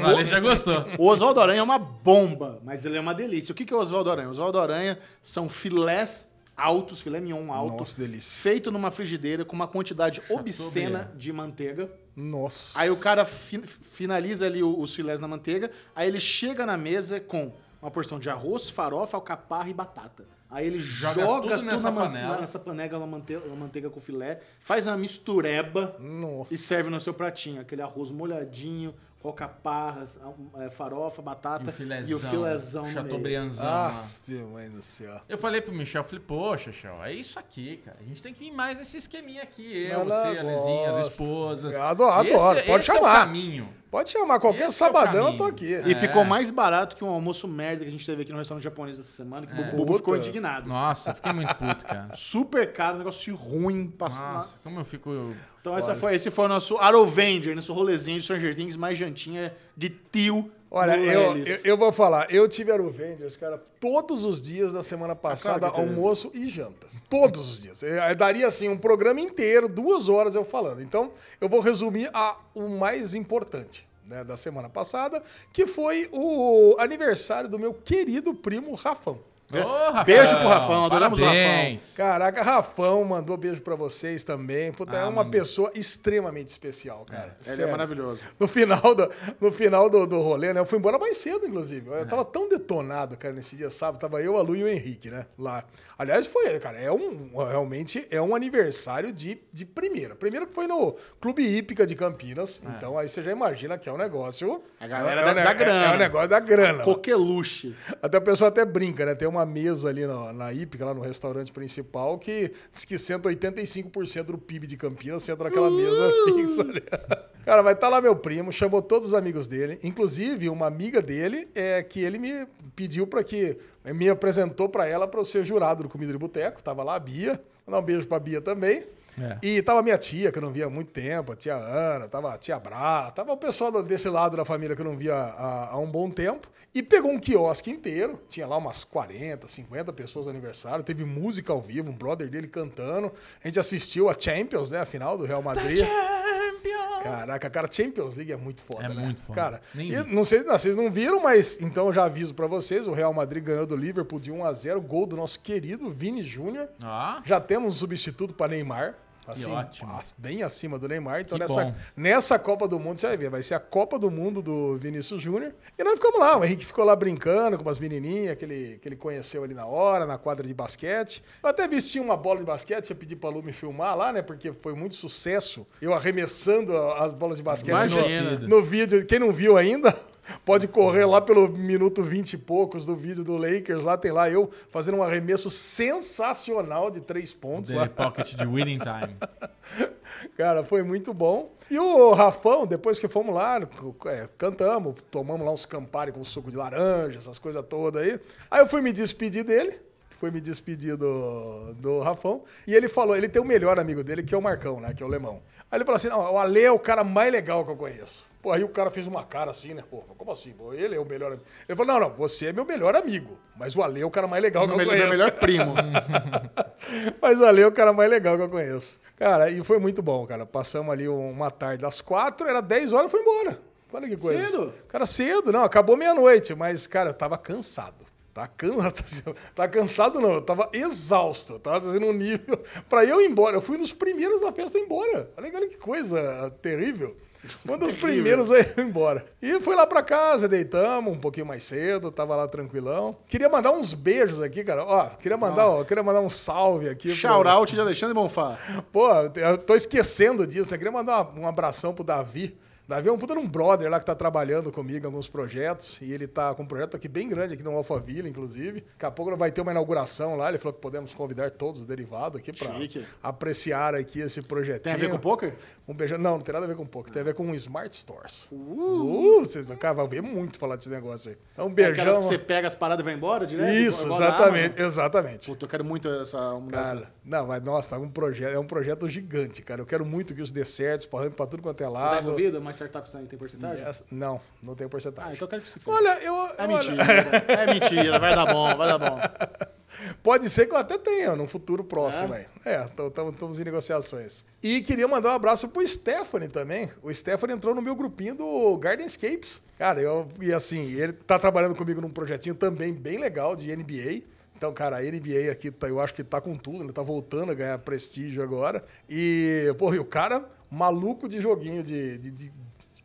O Ale já gostou. O Oswaldo Aranha é uma bomba, mas ele é uma delícia. O que é o Oswaldo Aranha? O Oswaldo Aranha são filés altos, filé mignon alto. Nossa, delícia. Feito numa frigideira com uma quantidade obscena de manteiga. Nossa. Aí o cara fi- finaliza ali o- os filés na manteiga. Aí ele chega na mesa com uma porção de arroz, farofa, alcaparra e batata. Aí ele joga, Joga tudo tudo nessa man- panela. nessa panela na manteiga, na manteiga com filé, faz uma mistureba Nossa. e serve no seu pratinho. Aquele arroz molhadinho, com alcaparras, é, farofa, batata E o filézão. e o filézão no meio. Chateaubriandzão. Ah, lá. mãe do céu. Eu falei pro Michel, eu falei, poxa, Michel, é isso aqui, cara. A gente tem que ir mais nesse esqueminha aqui. Eu, Ela você, a Lezinha, as esposas. Eu adoro, adoro, Esse, pode esse É chamar. o caminho. Pode chamar, qualquer Esse é sabadão eu tô aqui. E É. ficou mais barato que um almoço merda que a gente teve aqui no restaurante japonês essa semana, que o Bubu ficou indignado. Nossa, fiquei muito puto, cara. Super caro, um negócio ruim. Passa... Nossa, como eu fico. Então essa foi, esse foi o nosso Arovenger, nosso rolezinho de Stranger Things, mais jantinha de tio Olha, eu, eu, eu vou falar, eu tive Aruvengers, cara, todos os dias da semana passada, claro almoço e janta. Todos os dias. Eu, eu daria, assim, um programa inteiro, duas horas eu falando. Então, eu vou resumir a, o mais importante né, da semana passada, que foi o aniversário do meu querido primo Rafão. Rafael, Beijo pro Rafão, adoramos o parabéns. Caraca, Rafão mandou beijo pra vocês também. Puta, é Ah, uma mano. pessoa extremamente especial, cara. Ele é maravilhoso. No final, do, no final do, do rolê, né? Eu fui embora mais cedo, inclusive. Eu tava tão detonado, cara, nesse dia sábado. Tava eu, a Lu e o Henrique, né? Lá. Aliás, foi, cara, é um. Realmente é um aniversário de, de primeira. Primeiro que foi no Clube Hípica de Campinas. Então aí você já imagina que é um negócio. A galera é, da- é, um da é- grana. É um negócio da grana. Coqueluche. Até o pessoal até brinca, né? Tem uma mesa ali na, na Hípica, lá no restaurante principal, que diz que senta 85% do PIB de Campinas, senta naquela mesa fixa ali. *laughs* Cara, vai estar lá meu primo, chamou todos os amigos dele, inclusive uma amiga dele, é que ele me pediu para que me apresentou para ela para eu ser jurado do Comida de Boteco. Tava lá a Bia. Vou dar um beijo pra Bia também. É. E tava minha tia, que eu não via há muito tempo, a tia Ana, tava a tia Bra, tava o pessoal desse lado da família que eu não via há, há um bom tempo. E pegou um quiosque inteiro, tinha lá umas 40, 50 pessoas no aniversário, teve música ao vivo, um brother dele cantando. A gente assistiu a Champions, né, a final do Real Madrid. Caraca, cara, Champions League é muito foda, É né? muito foda. Cara, e não sei, não, vocês não viram, mas então eu já aviso pra vocês, o Real Madrid ganhou do Liverpool de 1 a 0, gol do nosso querido Vini Júnior. Ó, Já temos um substituto para Neymar. Assim, ótimo. as- bem acima do Neymar. Então, Que nessa, bom. nessa Copa do Mundo, você vai ver, vai ser a Copa do Mundo do Vinícius Júnior. E nós ficamos lá, o Henrique ficou lá brincando com umas menininhas que ele, que ele conheceu ali na hora, na quadra de basquete. Eu até vesti uma bola de basquete, eu pedi pra Lu me filmar lá, né? Porque foi muito sucesso eu arremessando as bolas de basquete Imagina. no, no vídeo. Quem não viu ainda, pode correr lá pelo minuto 20 e poucos do vídeo do Lakers. Lá tem lá eu fazendo um arremesso sensacional de três pontos lá. Daily Pocket de Winning Time. *laughs* Cara, foi muito bom. E o Rafão, depois que fomos lá, é, cantamos, tomamos lá uns Campari com suco de laranja, essas coisas todas aí. Aí eu fui me despedir dele. Fui me despedir do, do Rafão. E ele falou, ele tem o melhor amigo dele, que é o Marcão, né? Que é o Lemão. Aí ele falou assim: não, o Ale é o cara mais legal que eu conheço. Pô, aí o cara fez uma cara assim, né? Pô, como assim? Pô, ele é o melhor amigo. Ele falou: não, não, você é meu melhor amigo. Mas o Ale é o cara mais legal que eu Meu conheço. melhor primo. *laughs* Mas o Ale é o cara mais legal que eu conheço. Cara, e foi muito bom, cara. Passamos ali uma tarde das quatro, era 10 horas e foi embora. Olha que coisa. Cedo? Cara, cedo, não, acabou meia-noite, mas, cara, eu tava cansado. Tá, can... *laughs* tá cansado, não, eu tava exausto. Eu tava fazendo um nível. *laughs* Pra eu ir embora, eu fui um dos primeiros da festa embora. Olha, olha que coisa terrível. Um dos *laughs* primeiros a ir embora. E fui lá pra casa, deitamos um pouquinho mais cedo, tava lá tranquilão. Queria mandar uns beijos aqui, cara. Ó, queria mandar, ó, queria mandar um salve aqui. pro- Shout out de Alexandre Bonfá. Pô, eu tô esquecendo disso, né? Queria mandar um abração pro Davi. Davi é um puta de um brother lá que tá trabalhando comigo em alguns projetos. E ele tá com um projeto aqui bem grande aqui no Alphaville, inclusive. Daqui a pouco vai ter uma inauguração lá. Ele falou que podemos convidar todos os derivados aqui pra Chique. apreciar aqui esse projetinho. Tem a ver com poker? Um beijão. Não, não tem nada a ver com poker. Tem a ver com Smart Stores. Uh! vocês cara, vai ver muito falar desse negócio aí. Então, um Aquelas beijão. que você pega as paradas e vai embora direto? Isso, exatamente, exatamente. Puta, eu quero muito essa... Cara, não, mas nossa, tá um projeto, é um projeto gigante, cara. Eu quero muito que isso dê certo, pra tudo quanto é Você tá lado. envolvido? Mais startups tem tem porcentagem? Essa- não, não tem Ah, porcentagem. então eu quero que se foda. Olha, eu. É mentira. é mentira, vai dar bom, vai dar bom. *laughs* Pode ser que eu até tenha num futuro próximo É? aí. É, estamos em negociações. E queria mandar um abraço pro Stephanie também. O Stephanie entrou no meu grupinho do Gardenscapes. Cara, eu. E assim, ele tá trabalhando comigo num projetinho também bem legal de NBA. Então, cara, a NBA aqui, tá, eu acho que tá com tudo, ele tá voltando a ganhar prestígio agora. E, porra, e o cara, maluco de joguinho, de, de- de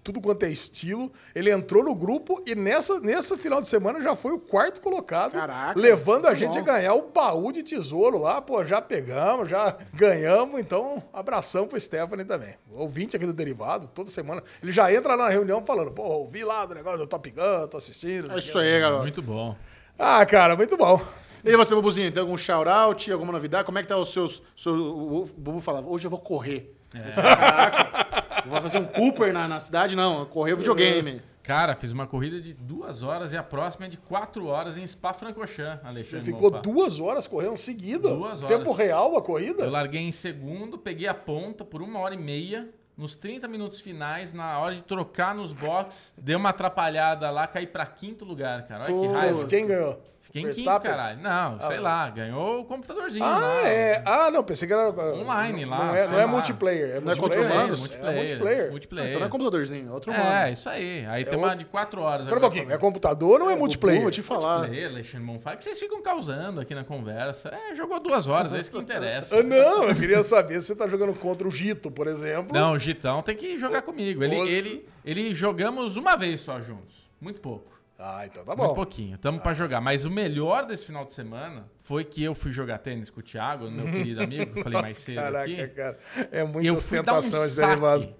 tudo quanto é estilo. Ele entrou no grupo e nessa, nessa final de semana já foi o quarto colocado, Caraca, levando a gente bom. a ganhar o baú de tesouro lá. Pô, já pegamos, já ganhamos. Então, abração pro Stephanie também. Ouvinte aqui do Derivado, toda semana. Ele já entra na reunião falando, pô, ouvi lá do negócio do Top Gun, tô assistindo. É isso aí, garoto. Muito bom. Ah, cara, muito bom. E você, Bubuzinho, tem algum shout-out, alguma novidade? Como é que tá os seus... seu- o Bubu falava, hoje eu vou correr. É. Caraca, vou fazer um Cooper na, na cidade? Não, correr videogame. Cara, fiz uma corrida de duas horas e a próxima é de quatro horas em Spa-Francorchamps, Você Alexandre. ficou Bonfá. duas horas correndo seguida? Duas horas. Tempo real a corrida? Eu larguei em segundo, peguei a ponta por uma hora e meia. Nos 30 minutos finais, na hora de trocar nos box, deu uma atrapalhada lá, caí pra quinto lugar, cara. Olha que Pô, raiva. Mas quem ganhou? Fiquei em quinto, Verstappen? caralho. Não, sei Ah, lá, ganhou o computadorzinho. Ah, lá. é. Ah, não, pensei que era. Online não, lá, Não é, sei não é lá. multiplayer. É Não é contra multiplayer. humanos? É multiplayer. multiplayer. Então não é computadorzinho, é outro É, humano. isso aí. Aí tem outro- uma de quatro horas. Espera um pouquinho, é computador ou não é, multiplayer? Vou te falar. Multiplayer, Alexandre Bonfá, que vocês ficam causando aqui na conversa. É, jogou duas horas, é isso que interessa. Ah, não, eu queria saber se você tá jogando contra o Gito, por exemplo. Não, o Gitão tem que jogar comigo. Ele, o- ele, ele jogamos uma vez só juntos. Muito pouco. Ah, então tá Muito bom. pouquinho. Tamo pra jogar. Mas o melhor desse final de semana foi que eu fui jogar tênis com o Thiago, meu querido amigo, que eu falei *laughs* mais Nossa, cedo caraca, aqui. cara. É muita Eu ostentação esse derivado.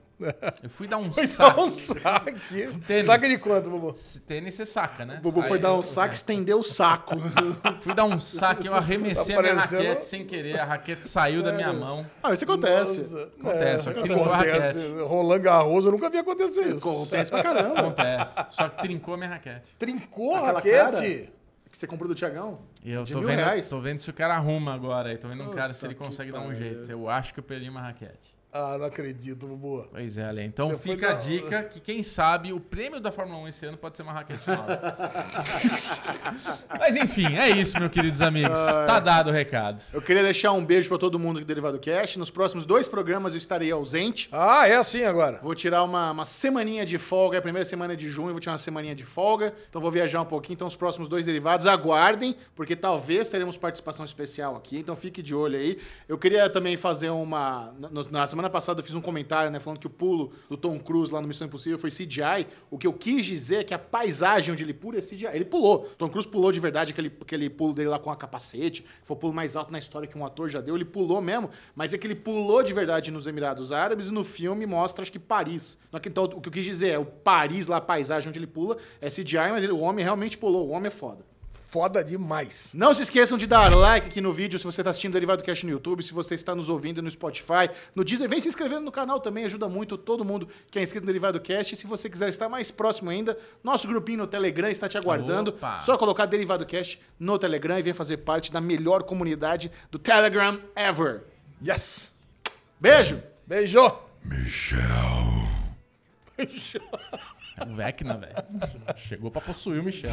Eu fui dar um *laughs* Foi dar saque. um saque. *laughs* tênis. Saque de quanto, Bubu? Tênis você saca, né? O Bubu foi Aí dar eu- um saque, estendeu o saco. *laughs* Fui dar um saque, eu arremessei Tá a minha raquete sem querer. A raquete saiu da minha mão. Ah, isso acontece. Nossa, Acontece, só que acontece. trincou a raquete. Roland Garros, eu nunca vi acontecer isso. Acontece pra caramba. Acontece. Só que trincou a minha raquete. Trincou a raquete? Que você comprou do Tiagão? Eu De tô mil vendo, reais? tô vendo se o cara arruma agora. Tô vendo um cara se ele consegue dar um jeito. Eu acho que eu perdi uma raquete. Ah, não acredito, Bubu. Pois é, Ale. Então Você fica a dar- dica que quem sabe o prêmio da Fórmula 1 esse ano pode ser uma raquete nova. *laughs* Mas enfim, é isso, meus queridos amigos. Tá dado o recado. Eu queria deixar um beijo pra todo mundo do Derivado Cast. Nos próximos dois programas eu estarei ausente. Ah, é assim agora. Vou tirar uma, uma semaninha de folga, é a primeira semana de junho, vou tirar uma semaninha de folga. Então vou viajar um pouquinho. Então os próximos dois derivados, aguardem, porque talvez teremos participação especial aqui. Então fique de olho aí. Eu queria também fazer uma. Na semana passada eu fiz um comentário, né, falando que o pulo do Tom Cruise lá no Missão Impossível foi CGI. O que eu quis dizer é que a paisagem onde ele pula é CGI. Ele pulou. Tom Cruise pulou de verdade aquele, aquele pulo dele lá com a capacete. Foi o pulo mais alto na história que um ator já deu. Ele pulou mesmo, mas é que ele pulou de verdade nos Emirados Árabes e no filme mostra, acho que Paris. É Então, o que eu quis dizer é, o Paris lá, a paisagem onde ele pula, é CGI, mas ele- o homem realmente pulou. O homem é foda. Foda demais. Não se esqueçam de dar like aqui no vídeo se você está assistindo Derivado Cast no YouTube, se você está nos ouvindo no Spotify, no Deezer. Vem se inscrevendo no canal também, ajuda muito todo mundo que é inscrito no Derivado Cast. E se você quiser estar mais próximo ainda, nosso grupinho no Telegram está te aguardando. Opa! Só colocar Derivado Cast no Telegram e vem fazer parte da melhor comunidade do Telegram ever. Yes. Beijo! Beijo. É o Vecna, velho. Chegou pra possuir o Michel.